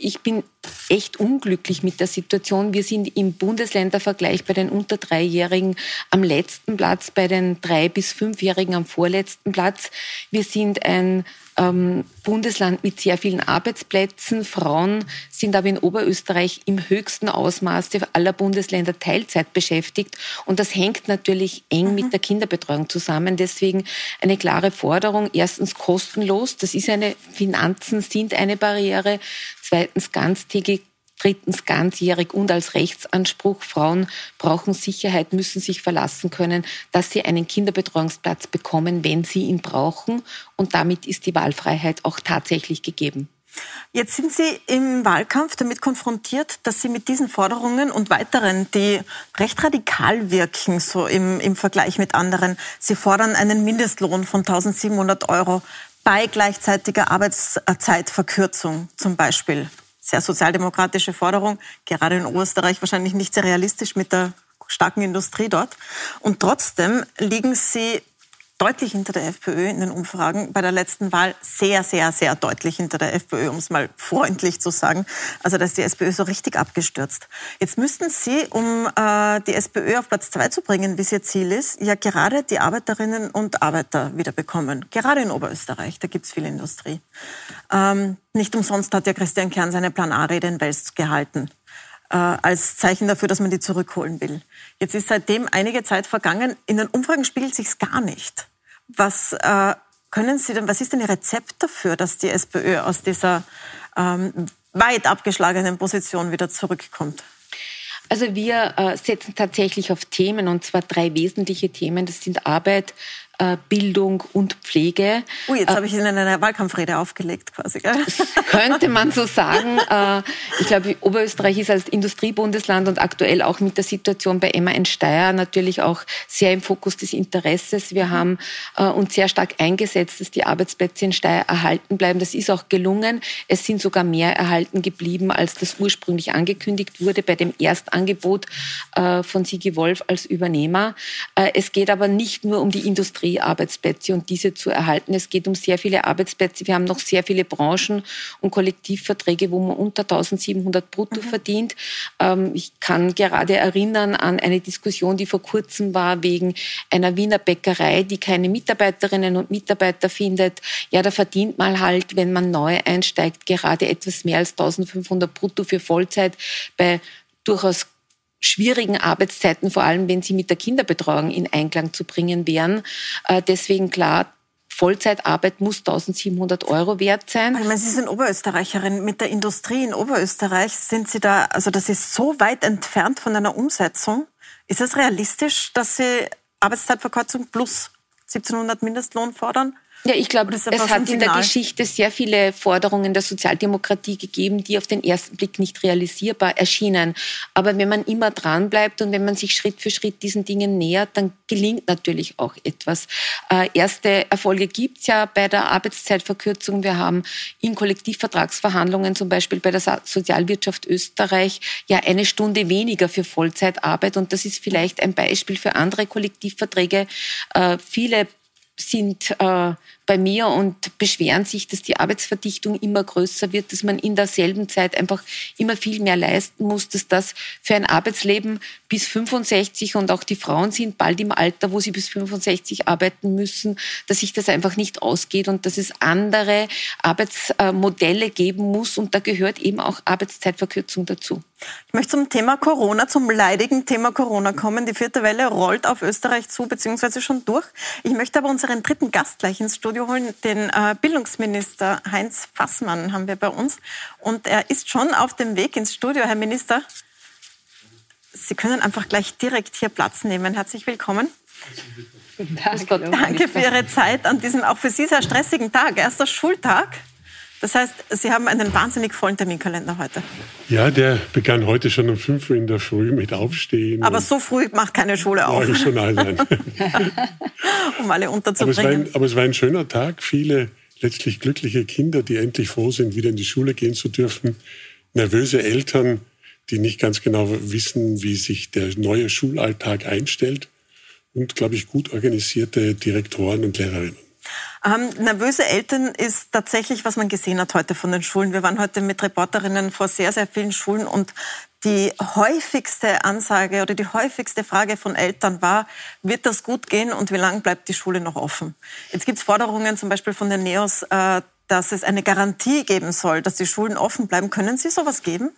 ich bin echt unglücklich mit der Situation. Wir sind im Bundesländervergleich bei den unter Dreijährigen am letzten Platz, bei den drei bis fünfjährigen am vorletzten Platz. Wir sind ein ähm, Bundesland mit sehr vielen Arbeitsplätzen. Frauen sind aber in Oberösterreich im höchsten Ausmaß aller Bundesländer Teilzeit beschäftigt. Und das hängt natürlich eng mhm. mit der Kinderbetreuung zusammen. Deswegen eine klare Forderung. Erstens kostenlos. Das ist eine, Finanzen sind eine Barriere. Zweitens ganztägig drittens ganzjährig und als Rechtsanspruch. Frauen brauchen Sicherheit, müssen sich verlassen können, dass sie einen Kinderbetreuungsplatz bekommen, wenn sie ihn brauchen. Und damit ist die Wahlfreiheit auch tatsächlich gegeben. Jetzt sind Sie im Wahlkampf damit konfrontiert, dass Sie mit diesen Forderungen und weiteren, die recht radikal wirken, so im, im Vergleich mit anderen, Sie fordern einen Mindestlohn von 1700 Euro bei gleichzeitiger Arbeitszeitverkürzung zum Beispiel. Sehr sozialdemokratische Forderung, gerade in Österreich wahrscheinlich nicht sehr realistisch mit der starken Industrie dort. Und trotzdem liegen sie deutlich hinter der FPÖ in den Umfragen. Bei der letzten Wahl sehr, sehr, sehr deutlich hinter der FPÖ, um es mal freundlich zu sagen. Also da ist die SPÖ so richtig abgestürzt. Jetzt müssten Sie, um äh, die SPÖ auf Platz zwei zu bringen, wie es Ihr Ziel ist, ja gerade die Arbeiterinnen und Arbeiter wieder bekommen. Gerade in Oberösterreich, da gibt es viel Industrie. Ähm, nicht umsonst hat ja Christian Kern seine Plan A-Rede in Wels gehalten äh, als Zeichen dafür, dass man die zurückholen will. Jetzt ist seitdem einige Zeit vergangen. In den Umfragen spiegelt sich gar nicht. Was äh, können Sie denn, was ist denn Ihr Rezept dafür, dass die SPÖ aus dieser ähm, weit abgeschlagenen Position wieder zurückkommt? Also wir äh, setzen tatsächlich auf Themen, und zwar drei wesentliche Themen. Das sind Arbeit, Bildung und Pflege. Oh, jetzt äh, habe ich Ihnen eine Wahlkampfrede aufgelegt quasi. Gell? Könnte man so sagen. Äh, ich glaube, Oberösterreich ist als Industriebundesland und aktuell auch mit der Situation bei Emma in Steyr natürlich auch sehr im Fokus des Interesses. Wir haben uns sehr stark eingesetzt, dass die Arbeitsplätze in Steyr erhalten bleiben. Das ist auch gelungen. Es sind sogar mehr erhalten geblieben, als das ursprünglich angekündigt wurde bei dem Erstangebot von Sigi Wolf als Übernehmer. Es geht aber nicht nur um die Industrie Industriearbeitsplätze und diese zu erhalten. Es geht um sehr viele Arbeitsplätze. Wir haben noch sehr viele Branchen und Kollektivverträge, wo man unter 1700 brutto mhm. verdient. Ähm, ich kann gerade erinnern an eine Diskussion, die vor kurzem war wegen einer Wiener Bäckerei, die keine Mitarbeiterinnen und Mitarbeiter findet. Ja, da verdient man halt, wenn man neu einsteigt, gerade etwas mehr als 1500 brutto für Vollzeit bei durchaus schwierigen Arbeitszeiten, vor allem wenn sie mit der Kinderbetreuung in Einklang zu bringen wären. Äh, deswegen klar, Vollzeitarbeit muss 1700 Euro wert sein. Ich meine, Sie sind Oberösterreicherin. Mit der Industrie in Oberösterreich sind Sie da, also das ist so weit entfernt von einer Umsetzung. Ist es realistisch, dass Sie Arbeitszeitverkürzung plus 1700 Mindestlohn fordern? Ja, ich glaube, es hat in der Geschichte sehr viele Forderungen der Sozialdemokratie gegeben, die auf den ersten Blick nicht realisierbar erschienen. Aber wenn man immer dranbleibt und wenn man sich Schritt für Schritt diesen Dingen nähert, dann gelingt natürlich auch etwas. Äh, erste Erfolge gibt's ja bei der Arbeitszeitverkürzung. Wir haben in Kollektivvertragsverhandlungen, zum Beispiel bei der Sozialwirtschaft Österreich, ja eine Stunde weniger für Vollzeitarbeit. Und das ist vielleicht ein Beispiel für andere Kollektivverträge. Äh, viele sind äh, bei mir und beschweren sich, dass die Arbeitsverdichtung immer größer wird, dass man in derselben Zeit einfach immer viel mehr leisten muss, dass das für ein Arbeitsleben bis 65 und auch die Frauen sind bald im Alter, wo sie bis 65 arbeiten müssen, dass sich das einfach nicht ausgeht und dass es andere Arbeitsmodelle geben muss und da gehört eben auch Arbeitszeitverkürzung dazu. Ich möchte zum Thema Corona, zum leidigen Thema Corona kommen. Die vierte Welle rollt auf Österreich zu, beziehungsweise schon durch. Ich möchte aber unseren dritten Gast gleich ins Studio Studio holen. Den äh, Bildungsminister Heinz Fassmann haben wir bei uns. Und er ist schon auf dem Weg ins Studio. Herr Minister, Sie können einfach gleich direkt hier Platz nehmen. Herzlich willkommen. Guten Tag. Danke für Ihre Zeit an diesem auch für Sie sehr stressigen Tag. Erster Schultag. Das heißt, Sie haben einen wahnsinnig vollen Terminkalender heute. Ja, der begann heute schon um 5 Uhr in der Früh mit Aufstehen. Aber so früh macht keine Schule auf. Ja, schon nein. um alle unterzubringen. Aber es, ein, aber es, war ein, schöner Tag. Viele letztlich glückliche Kinder, die endlich froh sind, wieder in die Schule gehen zu dürfen. Nervöse Eltern, die nicht ganz genau wissen, wie sich der neue Schulalltag einstellt. Und, glaube ich, gut organisierte Direktoren und Lehrerinnen. Ähm, nervöse Eltern ist tatsächlich, was man gesehen hat heute von den Schulen. Wir waren heute mit Reporterinnen vor sehr, sehr vielen Schulen und die häufigste Ansage oder die häufigste Frage von Eltern war, wird das gut gehen und wie lange bleibt die Schule noch offen? Jetzt gibt es Forderungen zum Beispiel von den NEOS, äh, dass es eine Garantie geben soll, dass die Schulen offen bleiben. Können Sie sowas geben?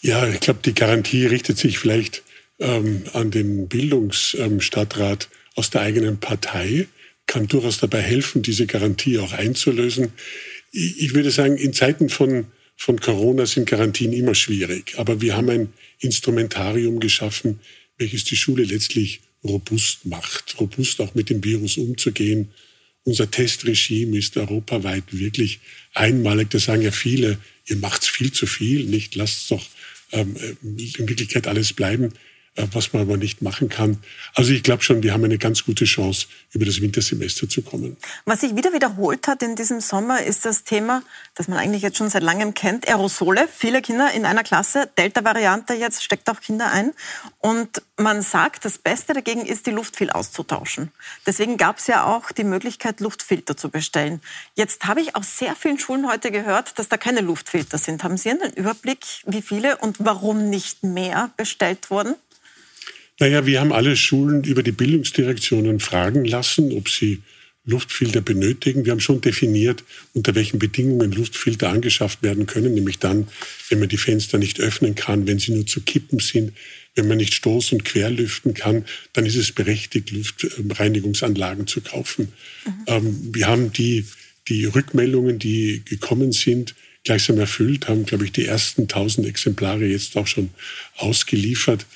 Ja, ich glaube, die Garantie richtet sich vielleicht ähm, an den Bildungsstadtrat ähm, aus der eigenen Partei kann durchaus dabei helfen, diese Garantie auch einzulösen. Ich würde sagen, in Zeiten von, von Corona sind Garantien immer schwierig. Aber wir haben ein Instrumentarium geschaffen, welches die Schule letztlich robust macht, robust auch mit dem Virus umzugehen. Unser Testregime ist europaweit wirklich einmalig. Da sagen ja viele, ihr macht's viel zu viel, nicht lasst doch ähm, in Wirklichkeit alles bleiben. Äh, was man aber nicht machen kann. Also ich glaube schon, wir haben eine ganz gute Chance, über das Wintersemester zu kommen. Was sich wieder wiederholt hat in diesem Sommer, ist das Thema, das man eigentlich jetzt schon seit langem kennt, Aerosole. Viele Kinder in einer Klasse, Delta-Variante jetzt steckt auch Kinder ein. Und man sagt, das Beste dagegen ist, die Luft viel auszutauschen. Deswegen gab es ja auch die Möglichkeit, Luftfilter zu bestellen. Jetzt habe ich aus sehr vielen Schulen heute gehört, dass da keine Luftfilter sind. Haben Sie einen Überblick, wie viele und warum nicht mehr bestellt wurden? Naja, wir haben alle Schulen über die Bildungsdirektionen fragen lassen, ob sie Luftfilter benötigen. Wir haben schon definiert, unter welchen Bedingungen Luftfilter angeschafft werden können, nämlich dann, wenn man die Fenster nicht öffnen kann, wenn sie nur zu kippen sind, wenn man nicht stoß- und querlüften kann, dann ist es berechtigt, Luftreinigungsanlagen zu kaufen. Mhm. Ähm, wir haben die, die Rückmeldungen, die gekommen sind, gleichsam erfüllt, haben, glaube ich, die ersten 1000 Exemplare jetzt auch schon ausgeliefert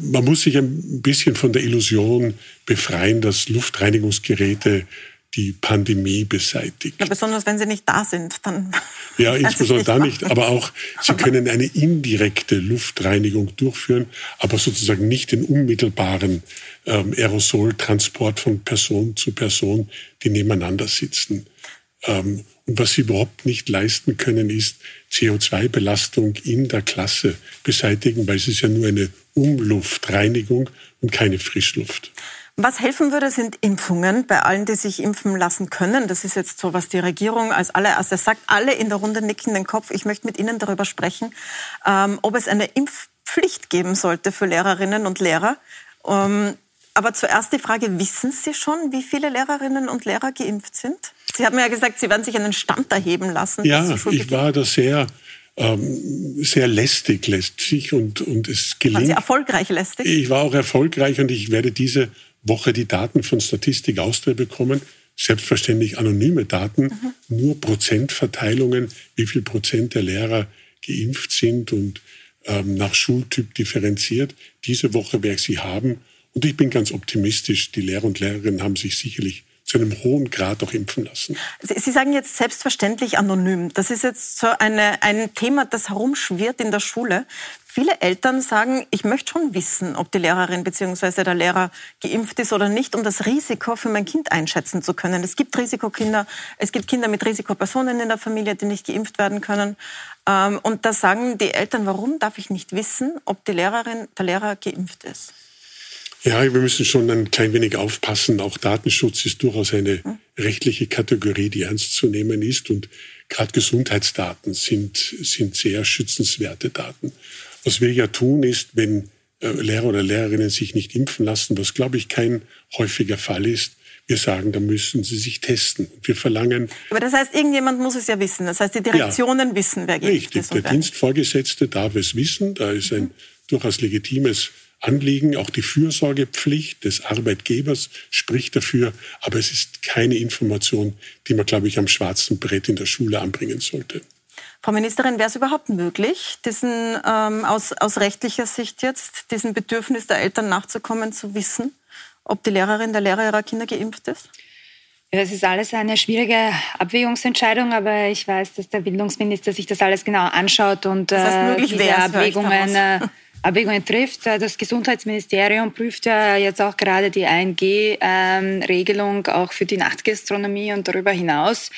man muss sich ein bisschen von der Illusion befreien, dass Luftreinigungsgeräte die Pandemie beseitigt. Ja, besonders wenn sie nicht da sind, dann. Ja, insbesondere da nicht, aber auch sie können eine indirekte Luftreinigung durchführen, aber sozusagen nicht den unmittelbaren ähm, Aerosoltransport von Person zu Person, die nebeneinander sitzen. Ähm, und was sie überhaupt nicht leisten können, ist CO2-Belastung in der Klasse beseitigen, weil es ist ja nur eine Umluftreinigung und keine Frischluft. Was helfen würde, sind Impfungen bei allen, die sich impfen lassen können. Das ist jetzt so, was die Regierung als allererstes sagt. Alle in der Runde nicken den Kopf. Ich möchte mit Ihnen darüber sprechen, ähm, ob es eine Impfpflicht geben sollte für Lehrerinnen und Lehrer. Ähm, aber zuerst die Frage, wissen Sie schon, wie viele Lehrerinnen und Lehrer geimpft sind? Sie haben ja gesagt, Sie werden sich einen Stand erheben lassen. Ja, ich war da sehr ähm, sehr lästig letztlich und, und es gelingt. Waren Sie erfolgreich lästig? Ich war auch erfolgreich und ich werde diese Woche die Daten von Statistik Austria bekommen. Selbstverständlich anonyme Daten, mhm. nur Prozentverteilungen, wie viel Prozent der Lehrer geimpft sind und ähm, nach Schultyp differenziert. Diese Woche werde ich sie haben und ich bin ganz optimistisch. Die Lehrer und Lehrerinnen haben sich sicherlich zu einem hohen Grad auch impfen lassen. Sie sagen jetzt selbstverständlich anonym. Das ist jetzt so eine, ein Thema, das herumschwirrt in der Schule. Viele Eltern sagen, ich möchte schon wissen, ob die Lehrerin bzw. der Lehrer geimpft ist oder nicht, um das Risiko für mein Kind einschätzen zu können. Es gibt Risikokinder, es gibt Kinder mit Risikopersonen in der Familie, die nicht geimpft werden können. Ähm, und da sagen die Eltern, warum darf ich nicht wissen, ob die Lehrerin, der Lehrer geimpft ist? Ja, wir müssen schon ein klein wenig aufpassen. Auch Datenschutz ist durchaus eine rechtliche Kategorie, die ernst zu nehmen ist. Und gerade Gesundheitsdaten sind, sind sehr schützenswerte Daten. Was wir ja tun, ist, wenn äh, Lehrer oder Lehrerinnen sich nicht impfen lassen, was glaube ich kein häufiger Fall ist, wir sagen, da müssen sie sich testen. Wir verlangen. Aber das heißt, irgendjemand muss es ja wissen. Das heißt, die Direktionen ja, wissen, wer geimpft ist. Richtig, der Dienstvorgesetzte darf es wissen. Da ist ein mhm. durchaus legitimes Anliegen. Auch die Fürsorgepflicht des Arbeitgebers spricht dafür. Aber es ist keine Information, die man, glaube ich, am schwarzen Brett in der Schule anbringen sollte. Frau Ministerin, wäre es überhaupt möglich, diesen, ähm, aus, aus rechtlicher Sicht jetzt, diesem Bedürfnis der Eltern nachzukommen, zu wissen, ob die Lehrerin, der Lehrer ihrer Kinder geimpft ist? Ja, das ist alles eine schwierige Abwägungsentscheidung, aber ich weiß, dass der Bildungsminister sich das alles genau anschaut und das heißt, äh, diese Abwägungen äh, Abwägungen trifft. Äh, das Gesundheitsministerium prüft ja jetzt auch gerade die 1G-Regelung ähm, auch für die Nachtgastronomie und darüber hinaus.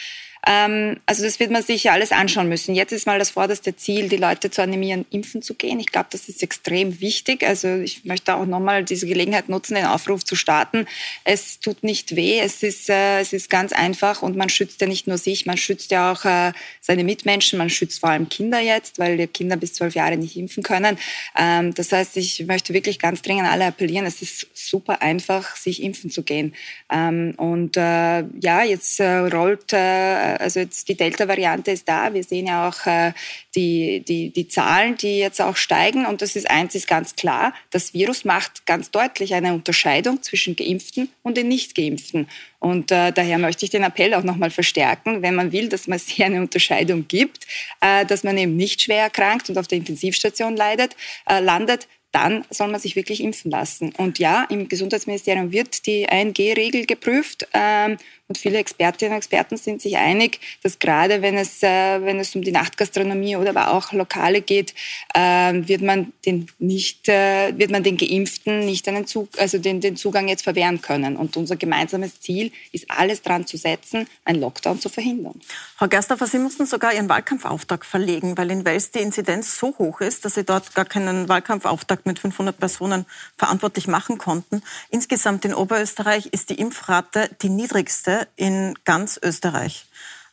Ähm, also das wird man sich alles anschauen müssen. Jetzt ist mal das vorderste Ziel, die Leute zu animieren, impfen zu gehen. Ich glaube, das ist extrem wichtig. Also ich möchte auch nochmal diese Gelegenheit nutzen, den Aufruf zu starten. Es tut nicht weh, es ist, äh, es ist ganz einfach und man schützt ja nicht nur sich, man schützt ja auch äh, seine Mitmenschen, man schützt vor allem Kinder jetzt, weil die Kinder bis zwölf Jahre nicht impfen können. Ähm, das heißt, ich möchte wirklich ganz dringend alle appellieren, es ist super einfach, sich impfen zu gehen. Ähm, und äh, ja, jetzt äh, rollt äh, also jetzt die Delta-Variante ist da. Wir sehen ja auch äh, die, die, die Zahlen, die jetzt auch steigen. Und das ist eins ist ganz klar, das Virus macht ganz deutlich eine Unterscheidung zwischen Geimpften und den Nicht-Geimpften. Und äh, daher möchte ich den Appell auch nochmal verstärken, wenn man will, dass man hier eine Unterscheidung gibt, äh, dass man eben nicht schwer erkrankt und auf der Intensivstation leidet, äh, landet, dann soll man sich wirklich impfen lassen. Und ja, im Gesundheitsministerium wird die 1G-Regel geprüft. Ähm, und viele Expertinnen und Experten sind sich einig, dass gerade wenn es, äh, wenn es um die Nachtgastronomie oder aber auch Lokale geht, äh, wird man den nicht, äh, wird man den Geimpften nicht einen Zug, also den, den Zugang jetzt verwehren können. Und unser gemeinsames Ziel ist, alles dran zu setzen, einen Lockdown zu verhindern. Frau Gersthofer, Sie mussten sogar Ihren Wahlkampfauftrag verlegen, weil in Wels die Inzidenz so hoch ist, dass Sie dort gar keinen Wahlkampfauftakt mit 500 Personen verantwortlich machen konnten. Insgesamt in Oberösterreich ist die Impfrate die niedrigste in ganz Österreich.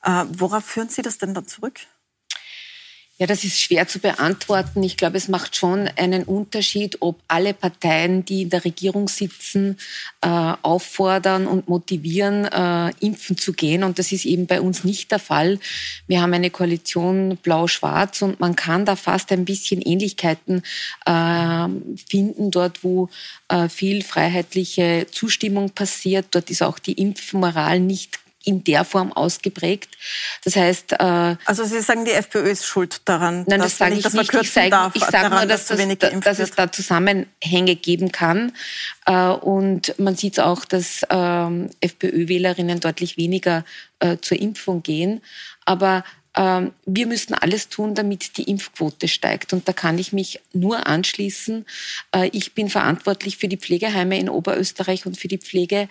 Äh, worauf führen Sie das denn dann zurück? Ja, das ist schwer zu beantworten. Ich glaube, es macht schon einen Unterschied, ob alle Parteien, die in der Regierung sitzen, äh, auffordern und motivieren, äh, impfen zu gehen. Und das ist eben bei uns nicht der Fall. Wir haben eine Koalition blau-schwarz und man kann da fast ein bisschen Ähnlichkeiten äh, finden, dort wo äh, viel freiheitliche Zustimmung passiert. Dort ist auch die Impfmoral nicht in der Form ausgeprägt. Das heißt, äh, also Sie sagen, die FPÖ ist schuld daran. Nein, das sage ich das nicht. Ich sage, sage nur, dass, dass, das, dass es da Zusammenhänge geben kann. Äh, und man sieht auch, dass ähm, FPÖ-Wählerinnen deutlich weniger äh, zur Impfung gehen. Aber ähm, wir müssen alles tun, damit die Impfquote steigt. Und da kann ich mich nur anschließen. Äh, ich bin verantwortlich für die Pflegeheime in Oberösterreich und für die Pflege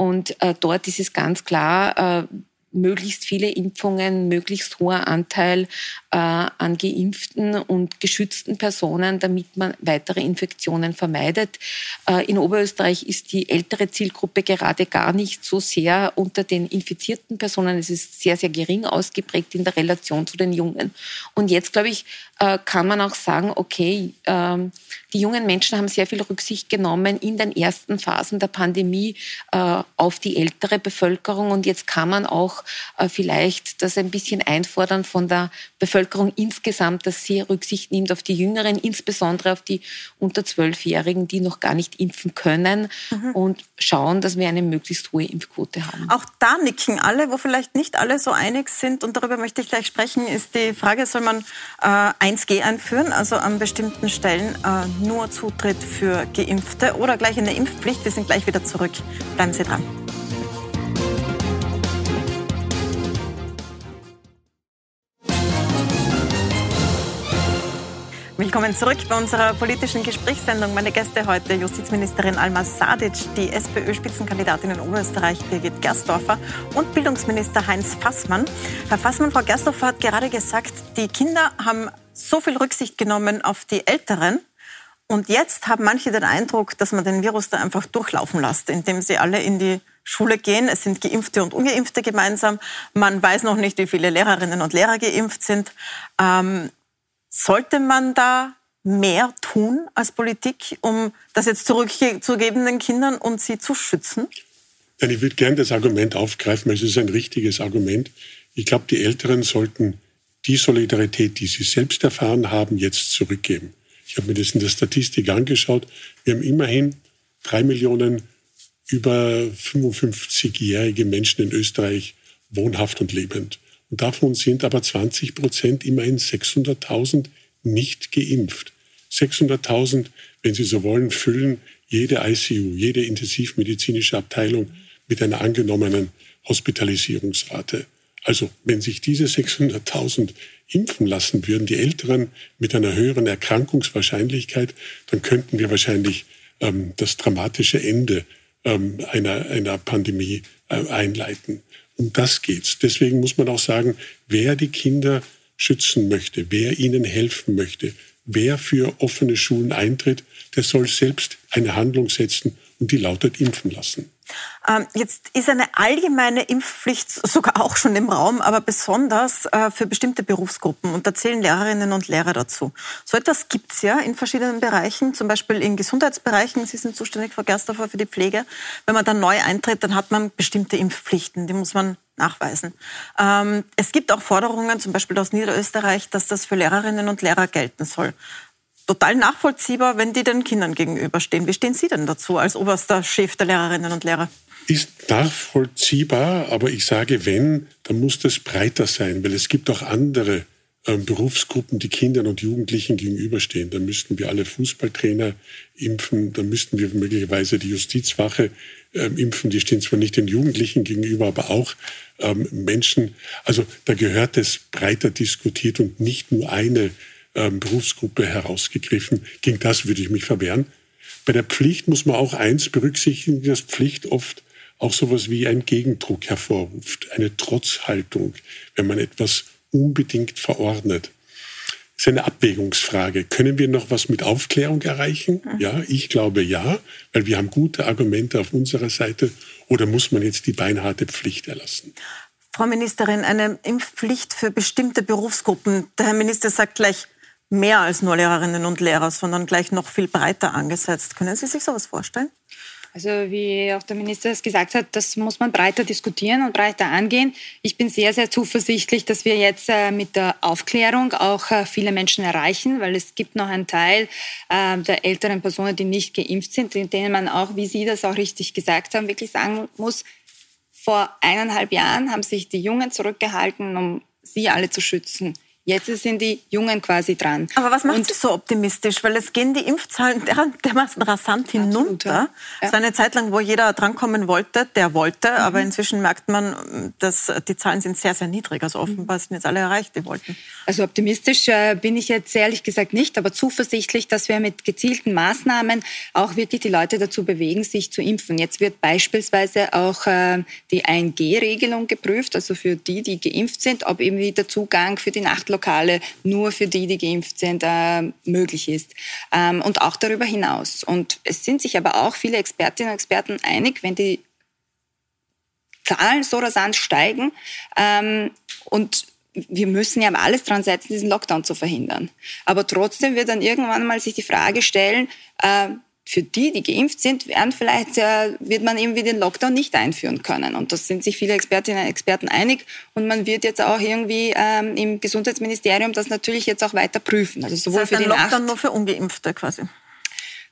und äh, dort ist es ganz klar, äh, möglichst viele Impfungen, möglichst hoher Anteil äh, an geimpften und geschützten Personen, damit man weitere Infektionen vermeidet. Äh, in Oberösterreich ist die ältere Zielgruppe gerade gar nicht so sehr unter den infizierten Personen. Es ist sehr, sehr gering ausgeprägt in der Relation zu den Jungen. Und jetzt, glaube ich, äh, kann man auch sagen, okay, ähm, die jungen Menschen haben sehr viel Rücksicht genommen in den ersten Phasen der Pandemie äh, auf die ältere Bevölkerung. Und jetzt kann man auch äh, vielleicht das ein bisschen einfordern von der Bevölkerung insgesamt, dass sie Rücksicht nimmt auf die Jüngeren, insbesondere auf die unter Zwölfjährigen, die noch gar nicht impfen können mhm. und schauen, dass wir eine möglichst hohe Impfquote haben. Auch da nicken alle, wo vielleicht nicht alle so einig sind. Und darüber möchte ich gleich sprechen, ist die Frage, soll man äh, 1G einführen, also an bestimmten Stellen äh, nur Zutritt für Geimpfte oder gleich eine Impfpflicht. Wir sind gleich wieder zurück. Bleiben Sie dran. Willkommen zurück bei unserer politischen Gesprächssendung. Meine Gäste heute Justizministerin Alma Sadic, die SPÖ-Spitzenkandidatin in Oberösterreich Birgit Gersdorfer und Bildungsminister Heinz Fassmann. Herr Fassmann, Frau Gersdorfer hat gerade gesagt, die Kinder haben so viel Rücksicht genommen auf die Älteren. Und jetzt haben manche den Eindruck, dass man den Virus da einfach durchlaufen lässt, indem sie alle in die Schule gehen. Es sind Geimpfte und Ungeimpfte gemeinsam. Man weiß noch nicht, wie viele Lehrerinnen und Lehrer geimpft sind. Ähm, sollte man da mehr tun als Politik, um das jetzt zurückzugeben den Kindern und sie zu schützen? Nein, ich würde gerne das Argument aufgreifen, weil es ist ein richtiges Argument. Ich glaube, die Älteren sollten die Solidarität, die sie selbst erfahren haben, jetzt zurückgeben. Ich habe mir das in der Statistik angeschaut. Wir haben immerhin drei Millionen über 55-jährige Menschen in Österreich wohnhaft und lebend. Und davon sind aber 20 Prozent, immerhin 600.000, nicht geimpft. 600.000, wenn Sie so wollen, füllen jede ICU, jede intensivmedizinische Abteilung mit einer angenommenen Hospitalisierungsrate. Also wenn sich diese 600.000 impfen lassen würden, die Älteren mit einer höheren Erkrankungswahrscheinlichkeit, dann könnten wir wahrscheinlich ähm, das dramatische Ende ähm, einer, einer Pandemie äh, einleiten. Um das geht's. Deswegen muss man auch sagen, wer die Kinder schützen möchte, wer ihnen helfen möchte, wer für offene Schulen eintritt, der soll selbst eine Handlung setzen und die lautet impfen lassen. Ähm, jetzt ist eine allgemeine Impfpflicht sogar auch schon im Raum, aber besonders äh, für bestimmte Berufsgruppen. Und da zählen Lehrerinnen und Lehrer dazu. So etwas gibt es ja in verschiedenen Bereichen, zum Beispiel in Gesundheitsbereichen. Sie sind zuständig, Frau Gersthofer, für die Pflege. Wenn man dann neu eintritt, dann hat man bestimmte Impfpflichten. Die muss man nachweisen. Ähm, es gibt auch Forderungen, zum Beispiel aus Niederösterreich, dass das für Lehrerinnen und Lehrer gelten soll total nachvollziehbar, wenn die den Kindern gegenüberstehen. Wie stehen Sie denn dazu als oberster Chef der Lehrerinnen und Lehrer? Ist nachvollziehbar, aber ich sage, wenn, dann muss das breiter sein, weil es gibt auch andere ähm, Berufsgruppen, die Kindern und Jugendlichen gegenüberstehen. Da müssten wir alle Fußballtrainer impfen, da müssten wir möglicherweise die Justizwache ähm, impfen. Die stehen zwar nicht den Jugendlichen gegenüber, aber auch ähm, Menschen. Also da gehört es breiter diskutiert und nicht nur eine ähm, Berufsgruppe herausgegriffen. Gegen das würde ich mich verwehren. Bei der Pflicht muss man auch eins berücksichtigen, dass Pflicht oft auch sowas wie einen Gegendruck hervorruft, eine Trotzhaltung, wenn man etwas unbedingt verordnet. Das ist eine Abwägungsfrage. Können wir noch was mit Aufklärung erreichen? Mhm. Ja, ich glaube ja, weil wir haben gute Argumente auf unserer Seite. Oder muss man jetzt die beinharte Pflicht erlassen? Frau Ministerin, eine Impfpflicht für bestimmte Berufsgruppen. Der Herr Minister sagt gleich mehr als nur Lehrerinnen und Lehrer, sondern gleich noch viel breiter angesetzt. Können Sie sich sowas vorstellen? Also wie auch der Minister es gesagt hat, das muss man breiter diskutieren und breiter angehen. Ich bin sehr, sehr zuversichtlich, dass wir jetzt äh, mit der Aufklärung auch äh, viele Menschen erreichen, weil es gibt noch einen Teil äh, der älteren Personen, die nicht geimpft sind, denen man auch, wie Sie das auch richtig gesagt haben, wirklich sagen muss, vor eineinhalb Jahren haben sich die Jungen zurückgehalten, um sie alle zu schützen. Jetzt sind die Jungen quasi dran. Aber was macht und Sie so optimistisch? Weil es gehen die Impfzahlen dermaßen rasant hinunter. Ja. So eine Zeit lang, wo jeder drankommen wollte, der wollte. Mhm. Aber inzwischen merkt man, dass die Zahlen sind sehr, sehr niedrig. Also offenbar sind jetzt alle erreicht, die wollten. Also optimistisch äh, bin ich jetzt ehrlich gesagt nicht, aber zuversichtlich, dass wir mit gezielten Maßnahmen auch wirklich die Leute dazu bewegen, sich zu impfen. Jetzt wird beispielsweise auch äh, die 1G-Regelung geprüft, also für die, die geimpft sind, ob eben der Zugang für die Nachtlokale Lokale nur für die, die geimpft sind, äh, möglich ist. Ähm, und auch darüber hinaus. Und es sind sich aber auch viele Expertinnen und Experten einig, wenn die Zahlen so rasant steigen ähm, und wir müssen ja alles dran setzen, diesen Lockdown zu verhindern. Aber trotzdem wird dann irgendwann mal sich die Frage stellen, äh, für die, die geimpft sind, werden vielleicht, äh, wird man eben den Lockdown nicht einführen können. Und das sind sich viele Expertinnen und Experten einig. Und man wird jetzt auch irgendwie ähm, im Gesundheitsministerium das natürlich jetzt auch weiter prüfen. Also sowohl das heißt, für den Lockdown Nacht nur für Ungeimpfte quasi.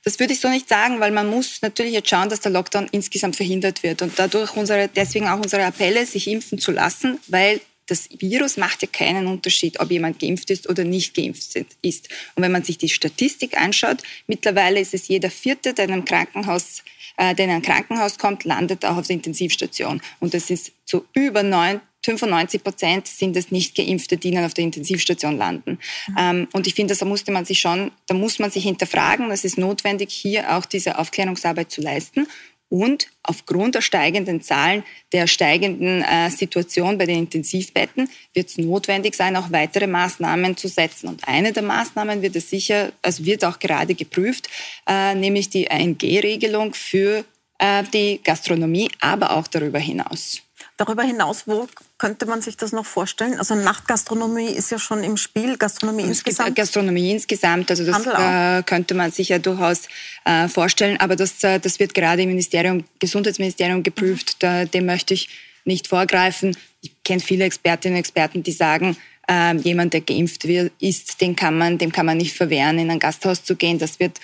Das würde ich so nicht sagen, weil man muss natürlich jetzt schauen, dass der Lockdown insgesamt verhindert wird. Und dadurch unsere, deswegen auch unsere Appelle, sich impfen zu lassen, weil das Virus macht ja keinen Unterschied, ob jemand geimpft ist oder nicht geimpft ist. Und wenn man sich die Statistik anschaut, mittlerweile ist es jeder Vierte, der in einem Krankenhaus äh, der in ein Krankenhaus kommt, landet auch auf der Intensivstation. Und das ist zu über 9, 95 Prozent sind es nicht geimpfte, die dann auf der Intensivstation landen. Mhm. Ähm, und ich finde, da musste man sich schon, da muss man sich hinterfragen. Es ist notwendig, hier auch diese Aufklärungsarbeit zu leisten. Und aufgrund der steigenden Zahlen, der steigenden äh, Situation bei den Intensivbetten wird es notwendig sein, auch weitere Maßnahmen zu setzen. Und eine der Maßnahmen wird es sicher, also wird auch gerade geprüft, äh, nämlich die 1G-Regelung für äh, die Gastronomie, aber auch darüber hinaus. Darüber hinaus, wo könnte man sich das noch vorstellen? Also Nachtgastronomie ist ja schon im Spiel, Gastronomie insgesamt. Gastronomie insgesamt, also das äh, könnte man sich ja durchaus äh, vorstellen, aber das, äh, das wird gerade im Ministerium, Gesundheitsministerium geprüft, mhm. da, dem möchte ich nicht vorgreifen. Ich kenne viele Expertinnen und Experten, die sagen, äh, jemand, der geimpft ist, den kann man, dem kann man nicht verwehren, in ein Gasthaus zu gehen. Das wird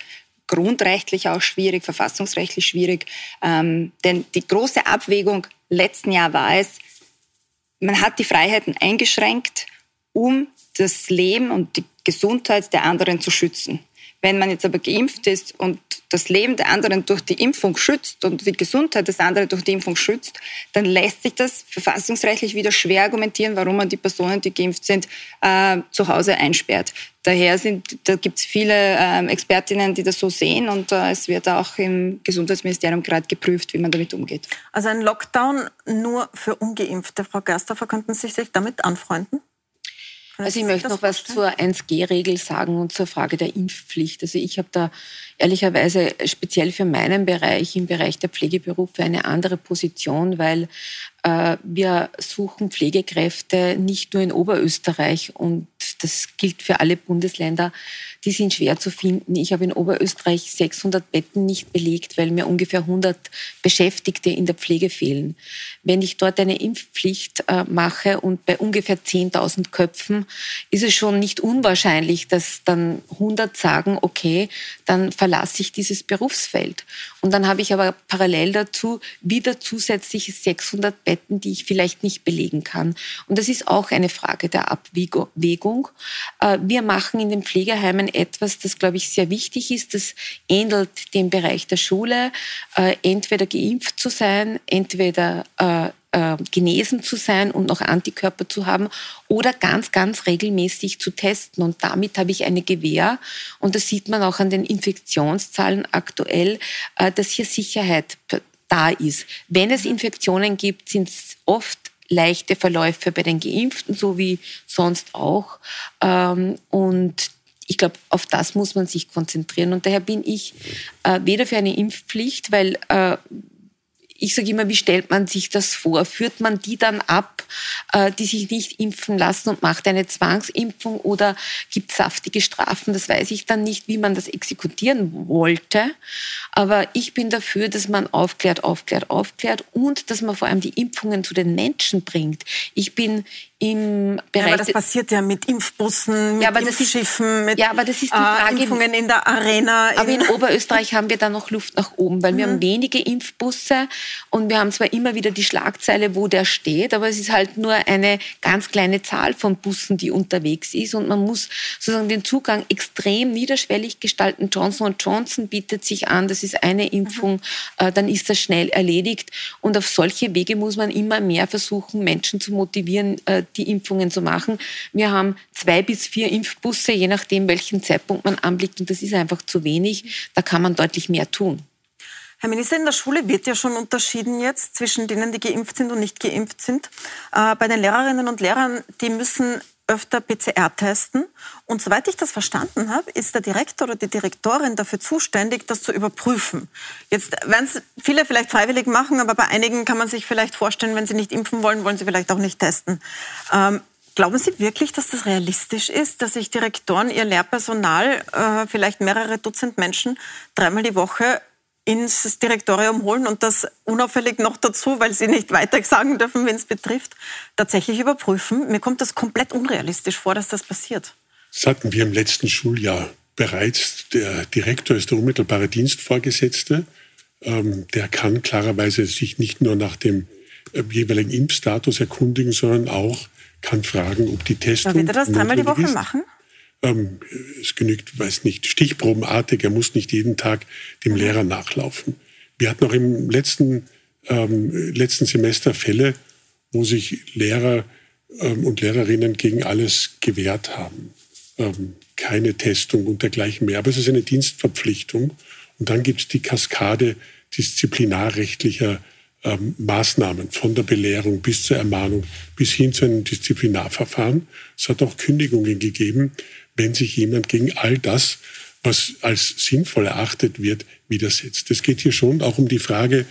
grundrechtlich auch schwierig, verfassungsrechtlich schwierig. Ähm, denn die große Abwägung letzten Jahr war es, man hat die Freiheiten eingeschränkt, um das Leben und die Gesundheit der anderen zu schützen. Wenn man jetzt aber geimpft ist und das Leben der anderen durch die Impfung schützt und die Gesundheit des anderen durch die Impfung schützt, dann lässt sich das verfassungsrechtlich wieder schwer argumentieren, warum man die Personen, die geimpft sind, äh, zu Hause einsperrt. Daher sind, da gibt es viele äh, Expertinnen, die das so sehen und äh, es wird auch im Gesundheitsministerium gerade geprüft, wie man damit umgeht. Also ein Lockdown nur für Ungeimpfte. Frau Gersthofer, könnten Sie sich damit anfreunden? Also ich möchte noch was zur 1G-Regel sagen und zur Frage der Impfpflicht. Also ich habe da ehrlicherweise speziell für meinen Bereich, im Bereich der Pflegeberufe, eine andere Position, weil äh, wir suchen Pflegekräfte nicht nur in Oberösterreich und das gilt für alle Bundesländer, die sind schwer zu finden. Ich habe in Oberösterreich 600 Betten nicht belegt, weil mir ungefähr 100 Beschäftigte in der Pflege fehlen. Wenn ich dort eine Impfpflicht äh, mache und bei ungefähr 10.000 Köpfen, ist es schon nicht unwahrscheinlich, dass dann 100 sagen, okay, dann verlasse ich dieses Berufsfeld. Und dann habe ich aber parallel dazu wieder zusätzliche 600 Betten, die ich vielleicht nicht belegen kann. Und das ist auch eine Frage der Abwägung Impfung. Äh, wir machen in den Pflegeheimen etwas, das, glaube ich, sehr wichtig ist. Das ähnelt dem Bereich der Schule. Äh, entweder geimpft zu sein, entweder äh, genesen zu sein und noch Antikörper zu haben oder ganz, ganz regelmäßig zu testen. Und damit habe ich eine Gewähr. Und das sieht man auch an den Infektionszahlen aktuell, dass hier Sicherheit da ist. Wenn es Infektionen gibt, sind es oft leichte Verläufe bei den Geimpften, so wie sonst auch. Ähm, und ich glaube, auf das muss man sich konzentrieren. Und daher bin ich äh, weder für eine Impfpflicht, weil äh, ich sage immer, wie stellt man sich das vor? Führt man die dann ab, äh, die sich nicht impfen lassen und macht eine Zwangsimpfung oder gibt saftige Strafen? Das weiß ich dann nicht, wie man das exekutieren wollte. Aber ich bin dafür, dass man aufklärt, aufklärt, aufklärt und dass man vor allem die Impfungen zu den Menschen bringt. Ich bin im Bereich. Ja, aber das passiert ja mit Impfbussen, mit ja, Impfschiffen, ist, mit ja, aber das ist die äh, Frage, Impfungen in der Arena. Aber in, in Oberösterreich haben wir da noch Luft nach oben, weil mhm. wir haben wenige Impfbusse und wir haben zwar immer wieder die Schlagzeile, wo der steht, aber es ist halt nur eine ganz kleine Zahl von Bussen, die unterwegs ist und man muss sozusagen den Zugang extrem niederschwellig gestalten. Johnson Johnson bietet sich an, das ist eine Impfung, mhm. äh, dann ist das schnell erledigt und auf solche Wege muss man immer mehr versuchen, Menschen zu motivieren, äh, die Impfungen zu machen. Wir haben zwei bis vier Impfbusse, je nachdem, welchen Zeitpunkt man anblickt. Und das ist einfach zu wenig. Da kann man deutlich mehr tun. Herr Minister, in der Schule wird ja schon unterschieden jetzt zwischen denen, die geimpft sind und nicht geimpft sind. Äh, bei den Lehrerinnen und Lehrern, die müssen öfter PCR testen. Und soweit ich das verstanden habe, ist der Direktor oder die Direktorin dafür zuständig, das zu überprüfen. Jetzt werden es viele vielleicht freiwillig machen, aber bei einigen kann man sich vielleicht vorstellen, wenn sie nicht impfen wollen, wollen sie vielleicht auch nicht testen. Ähm, glauben Sie wirklich, dass das realistisch ist, dass sich Direktoren ihr Lehrpersonal, äh, vielleicht mehrere Dutzend Menschen, dreimal die Woche ins Direktorium holen und das unauffällig noch dazu, weil sie nicht weiter sagen dürfen, wen es betrifft, tatsächlich überprüfen. Mir kommt das komplett unrealistisch vor, dass das passiert. Das hatten wir im letzten Schuljahr bereits. Der Direktor ist der unmittelbare Dienstvorgesetzte. Ähm, der kann klarerweise sich nicht nur nach dem äh, jeweiligen Impfstatus erkundigen, sondern auch kann fragen, ob die Testung. wird er das dreimal die Woche ist. machen? Ähm, es genügt, weiß nicht, stichprobenartig. Er muss nicht jeden Tag dem. Lehrer nachlaufen. Wir hatten auch im letzten, ähm, letzten Semester Fälle, wo sich Lehrer ähm, und Lehrerinnen gegen alles gewehrt haben. Ähm, keine Testung und dergleichen mehr. Aber es ist eine Dienstverpflichtung. Und dann gibt es die Kaskade disziplinarrechtlicher ähm, Maßnahmen von der Belehrung bis zur Ermahnung bis hin zu einem Disziplinarverfahren. Es hat auch Kündigungen gegeben, wenn sich jemand gegen all das, was als sinnvoll erachtet wird, widersetzt. Es geht hier schon auch um die Frage,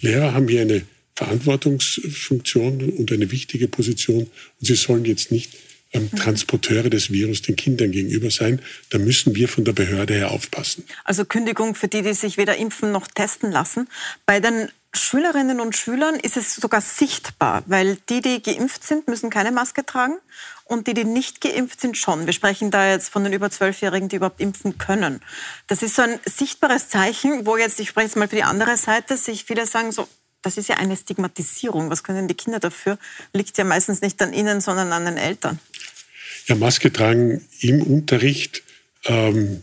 Lehrer haben hier eine Verantwortungsfunktion und eine wichtige Position und sie sollen jetzt nicht ähm, mhm. Transporteure des Virus den Kindern gegenüber sein. Da müssen wir von der Behörde her aufpassen. Also Kündigung für die, die sich weder impfen noch testen lassen. Bei den Schülerinnen und Schülern ist es sogar sichtbar, weil die, die geimpft sind, müssen keine Maske tragen und die, die nicht geimpft sind, schon. Wir sprechen da jetzt von den über Zwölfjährigen, die überhaupt impfen können. Das ist so ein sichtbares Zeichen, wo jetzt, ich spreche jetzt mal für die andere Seite, sich viele sagen so, das ist ja eine Stigmatisierung. Was können die Kinder dafür? Liegt ja meistens nicht an ihnen, sondern an den Eltern. Ja, Maske tragen im Unterricht ähm,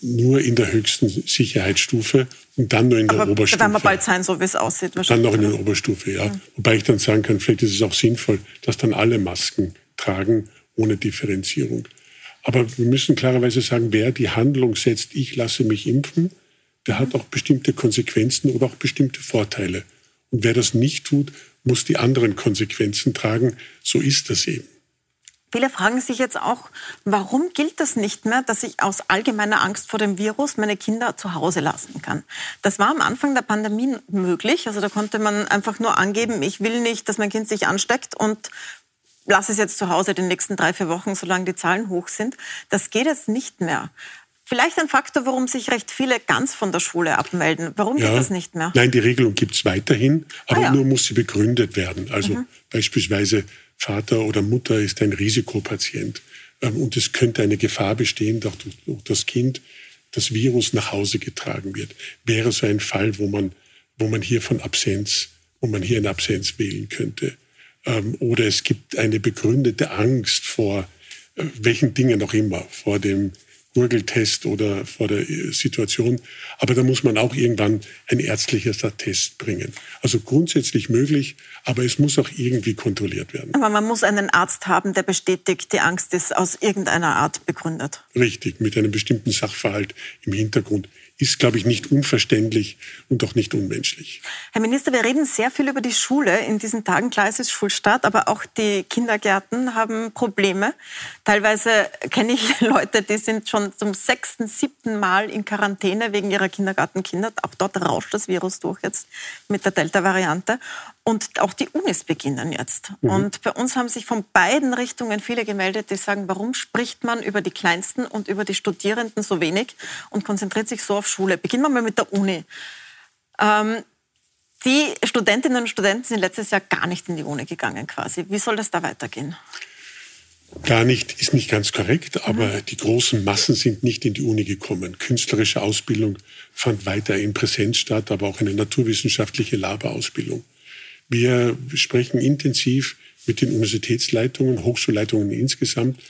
nur in der höchsten Sicherheitsstufe und dann nur in der Aber Oberstufe. Da werden wir bald sein, so wie es aussieht. Dann noch in der Oberstufe, ja. Mhm. Wobei ich dann sagen kann, vielleicht ist es auch sinnvoll, dass dann alle Masken tragen, ohne Differenzierung. Aber wir müssen klarerweise sagen, wer die Handlung setzt, ich lasse mich impfen, der hat auch bestimmte Konsequenzen oder auch bestimmte Vorteile. Und wer das nicht tut, muss die anderen Konsequenzen tragen. So ist das eben. Viele fragen sich jetzt auch, warum gilt das nicht mehr, dass ich aus allgemeiner Angst vor dem Virus meine Kinder zu Hause lassen kann? Das war am Anfang der Pandemie möglich. Also da konnte man einfach nur angeben, ich will nicht, dass mein Kind sich ansteckt und lasse es jetzt zu Hause die nächsten drei, vier Wochen, solange die Zahlen hoch sind. Das geht jetzt nicht mehr. Vielleicht ein Faktor, warum sich recht viele ganz von der Schule abmelden. Warum ja, geht das nicht mehr? Nein, die Regelung gibt es weiterhin, aber ah, ja. nur muss sie begründet werden. Also mhm. beispielsweise Vater oder Mutter ist ein Risikopatient ähm, und es könnte eine Gefahr bestehen, dass durch das Kind das Virus nach Hause getragen wird. Wäre so ein Fall, wo man, wo man hier von Absenz, wo man hier eine Absenz wählen könnte. Ähm, oder es gibt eine begründete Angst vor äh, welchen Dingen auch immer, vor dem Gurgeltest oder vor der äh, Situation. Aber da muss man auch irgendwann ein ärztliches Attest bringen. Also grundsätzlich möglich, aber es muss auch irgendwie kontrolliert werden. Aber man muss einen Arzt haben, der bestätigt, die Angst ist aus irgendeiner Art begründet. Richtig, mit einem bestimmten Sachverhalt im Hintergrund ist, glaube ich, nicht unverständlich und auch nicht unmenschlich. Herr Minister, wir reden sehr viel über die Schule in diesen Tagen. Klar, es ist Schulstart, aber auch die Kindergärten haben Probleme. Teilweise kenne ich Leute, die sind schon zum sechsten, siebten Mal in Quarantäne wegen ihrer Kindergartenkinder. Auch dort rauscht das Virus durch jetzt mit der Delta-Variante. Und auch die Unis beginnen jetzt. Mhm. Und bei uns haben sich von beiden Richtungen viele gemeldet, die sagen, warum spricht man über die Kleinsten und über die Studierenden so wenig und konzentriert sich so auf Schule. Beginnen wir mal mit der Uni. Ähm, die Studentinnen und Studenten sind letztes Jahr gar nicht in die Uni gegangen quasi. Wie soll das da weitergehen? Gar nicht, ist nicht ganz korrekt, aber mhm. die großen Massen sind nicht in die Uni gekommen. Künstlerische Ausbildung fand weiter in Präsenz statt, aber auch eine naturwissenschaftliche Laberausbildung. Wir sprechen intensiv mit den Universitätsleitungen, Hochschulleitungen insgesamt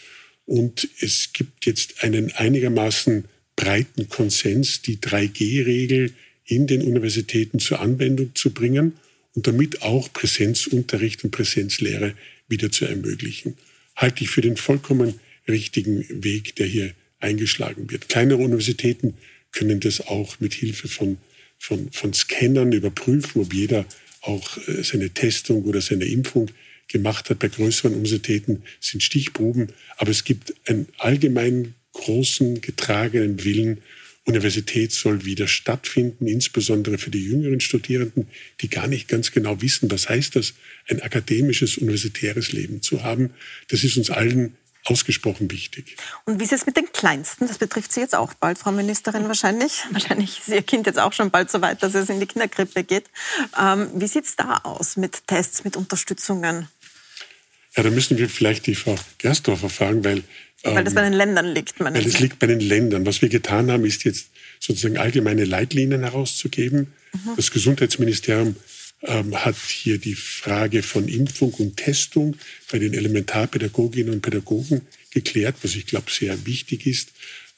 und es gibt jetzt einen einigermaßen breiten Konsens, die 3G-Regel in den Universitäten zur Anwendung zu bringen und damit auch Präsenzunterricht und Präsenzlehre wieder zu ermöglichen. Halte ich für den vollkommen richtigen Weg, der hier eingeschlagen wird. Kleinere Universitäten können das auch mit Hilfe von, von, von Scannern überprüfen, ob jeder auch äh, seine Testung oder seine Impfung gemacht hat. Bei größeren Universitäten sind Stichproben, aber es gibt einen allgemeinen großen getragenen Willen, Universität soll wieder stattfinden, insbesondere für die jüngeren Studierenden, die gar nicht ganz genau wissen, was heißt das, ein akademisches, universitäres Leben zu haben. Das ist uns allen ausgesprochen wichtig. Und wie ist es mit den Kleinsten? Das betrifft Sie jetzt auch bald, Frau Ministerin, wahrscheinlich. Wahrscheinlich ist Ihr Kind jetzt auch schon bald so weit, dass es in die Kinderkrippe geht. Ähm, wie sieht es da aus mit Tests, mit Unterstützungen? Ja, da müssen wir vielleicht die Frau Gerstorfer fragen, weil weil das bei den Ländern liegt, meine Weil es liegt bei den Ländern. Was wir getan haben, ist jetzt sozusagen allgemeine Leitlinien herauszugeben. Mhm. Das Gesundheitsministerium ähm, hat hier die Frage von Impfung und Testung bei den Elementarpädagoginnen und Pädagogen geklärt, was ich glaube sehr wichtig ist.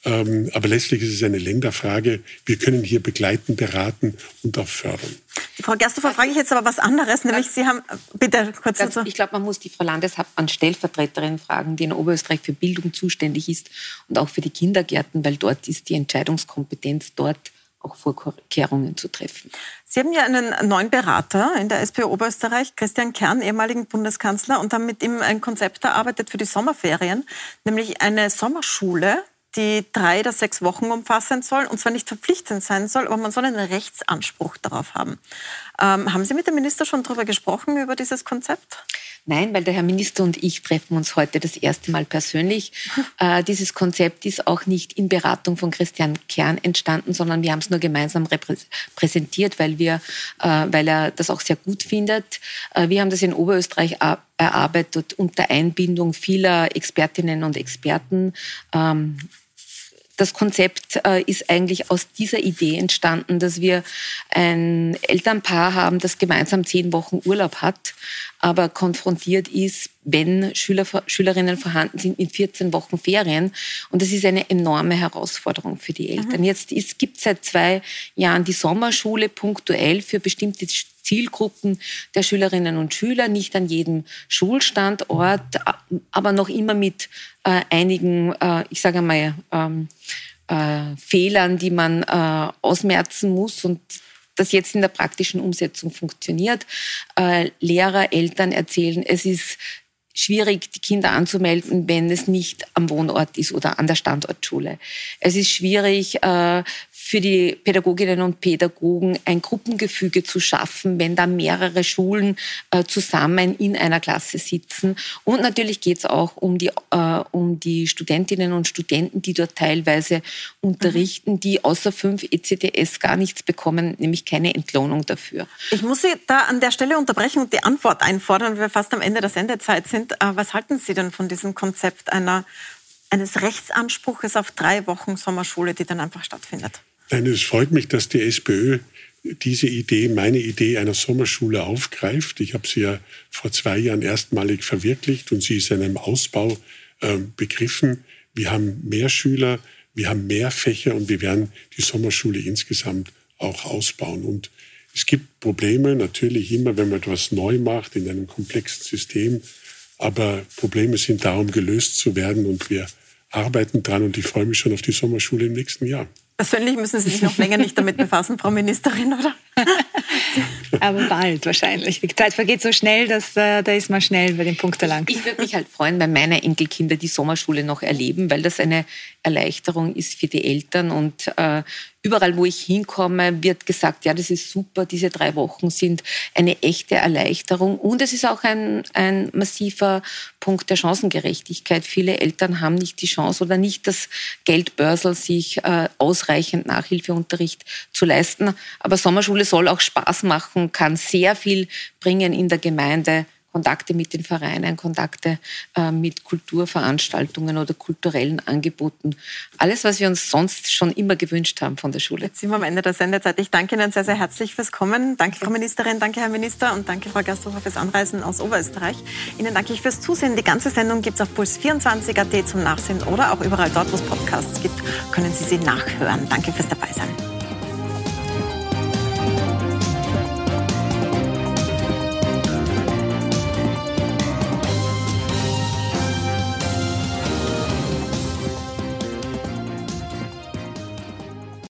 Ähm, aber letztlich ist es eine Länderfrage. Wir können hier begleiten, beraten und auch fördern. Frau Gersthofer frage ich jetzt aber was anderes, nämlich Sie haben, bitte kurz dazu. Ich glaube, man muss die Frau Landeshauptmann Stellvertreterin fragen, die in Oberösterreich für Bildung zuständig ist und auch für die Kindergärten, weil dort ist die Entscheidungskompetenz dort auch Vorkehrungen zu treffen. Sie haben ja einen neuen Berater in der SPÖ Oberösterreich, Christian Kern, ehemaligen Bundeskanzler, und haben mit ihm ein Konzept erarbeitet für die Sommerferien, nämlich eine Sommerschule, die drei oder sechs Wochen umfassen soll und zwar nicht verpflichtend sein soll, aber man soll einen Rechtsanspruch darauf haben. Ähm, haben Sie mit dem Minister schon darüber gesprochen, über dieses Konzept? Nein, weil der Herr Minister und ich treffen uns heute das erste Mal persönlich. Äh, dieses Konzept ist auch nicht in Beratung von Christian Kern entstanden, sondern wir haben es nur gemeinsam präsentiert, weil, wir, äh, weil er das auch sehr gut findet. Äh, wir haben das in Oberösterreich erarbeitet unter Einbindung vieler Expertinnen und Experten. Ähm, das Konzept äh, ist eigentlich aus dieser Idee entstanden, dass wir ein Elternpaar haben, das gemeinsam zehn Wochen Urlaub hat, aber konfrontiert ist, wenn Schüler, Schülerinnen vorhanden sind mit 14 Wochen Ferien. Und das ist eine enorme Herausforderung für die Eltern. Mhm. Jetzt ist, gibt es seit zwei Jahren die Sommerschule punktuell für bestimmte Zielgruppen der Schülerinnen und Schüler, nicht an jedem Schulstandort, aber noch immer mit äh, einigen, äh, ich sage einmal, ähm, äh, Fehlern, die man äh, ausmerzen muss und das jetzt in der praktischen Umsetzung funktioniert. Äh, Lehrer, Eltern erzählen, es ist schwierig, die Kinder anzumelden, wenn es nicht am Wohnort ist oder an der Standortschule. Es ist schwierig, äh, für die Pädagoginnen und Pädagogen ein Gruppengefüge zu schaffen, wenn da mehrere Schulen äh, zusammen in einer Klasse sitzen. Und natürlich geht es auch um die, äh, um die Studentinnen und Studenten, die dort teilweise unterrichten, die außer fünf ECTS gar nichts bekommen, nämlich keine Entlohnung dafür. Ich muss Sie da an der Stelle unterbrechen und die Antwort einfordern, weil wir fast am Ende der Sendezeit sind. Äh, was halten Sie denn von diesem Konzept einer eines Rechtsanspruches auf drei Wochen Sommerschule, die dann einfach stattfindet? Nein, es freut mich, dass die SPÖ diese Idee, meine Idee einer Sommerschule aufgreift. Ich habe sie ja vor zwei Jahren erstmalig verwirklicht und sie ist in einem Ausbau äh, begriffen, wir haben mehr Schüler, wir haben mehr Fächer und wir werden die Sommerschule insgesamt auch ausbauen. Und es gibt Probleme natürlich immer, wenn man etwas neu macht in einem komplexen System. Aber Probleme sind darum gelöst zu werden und wir arbeiten dran und ich freue mich schon auf die Sommerschule im nächsten Jahr. Persönlich müssen Sie sich noch länger nicht damit befassen, Frau Ministerin, oder? Aber bald wahrscheinlich. Die Zeit vergeht so schnell, dass äh, da ist man schnell bei den Punkt erlangt. Ich würde mich halt freuen, wenn meine Enkelkinder die Sommerschule noch erleben, weil das eine Erleichterung ist für die Eltern. Und äh, überall, wo ich hinkomme, wird gesagt, ja, das ist super, diese drei Wochen sind eine echte Erleichterung. Und es ist auch ein, ein massiver Punkt der Chancengerechtigkeit. Viele Eltern haben nicht die Chance oder nicht das Geldbörsel, sich äh, ausreichend Nachhilfeunterricht zu leisten. Aber Sommerschule soll auch Spaß machen, kann sehr viel bringen in der Gemeinde. Kontakte mit den Vereinen, Kontakte äh, mit Kulturveranstaltungen oder kulturellen Angeboten. Alles, was wir uns sonst schon immer gewünscht haben von der Schule. Jetzt sind wir am Ende der Sendezeit. Ich danke Ihnen sehr, sehr herzlich fürs Kommen. Danke, Frau Ministerin, danke, Herr Minister und danke, Frau Gasthofer, fürs Anreisen aus Oberösterreich. Ihnen danke ich fürs Zusehen. Die ganze Sendung gibt es auf puls24.at zum Nachsehen oder auch überall dort, wo es Podcasts gibt, können Sie sie nachhören. Danke fürs Dabeisein.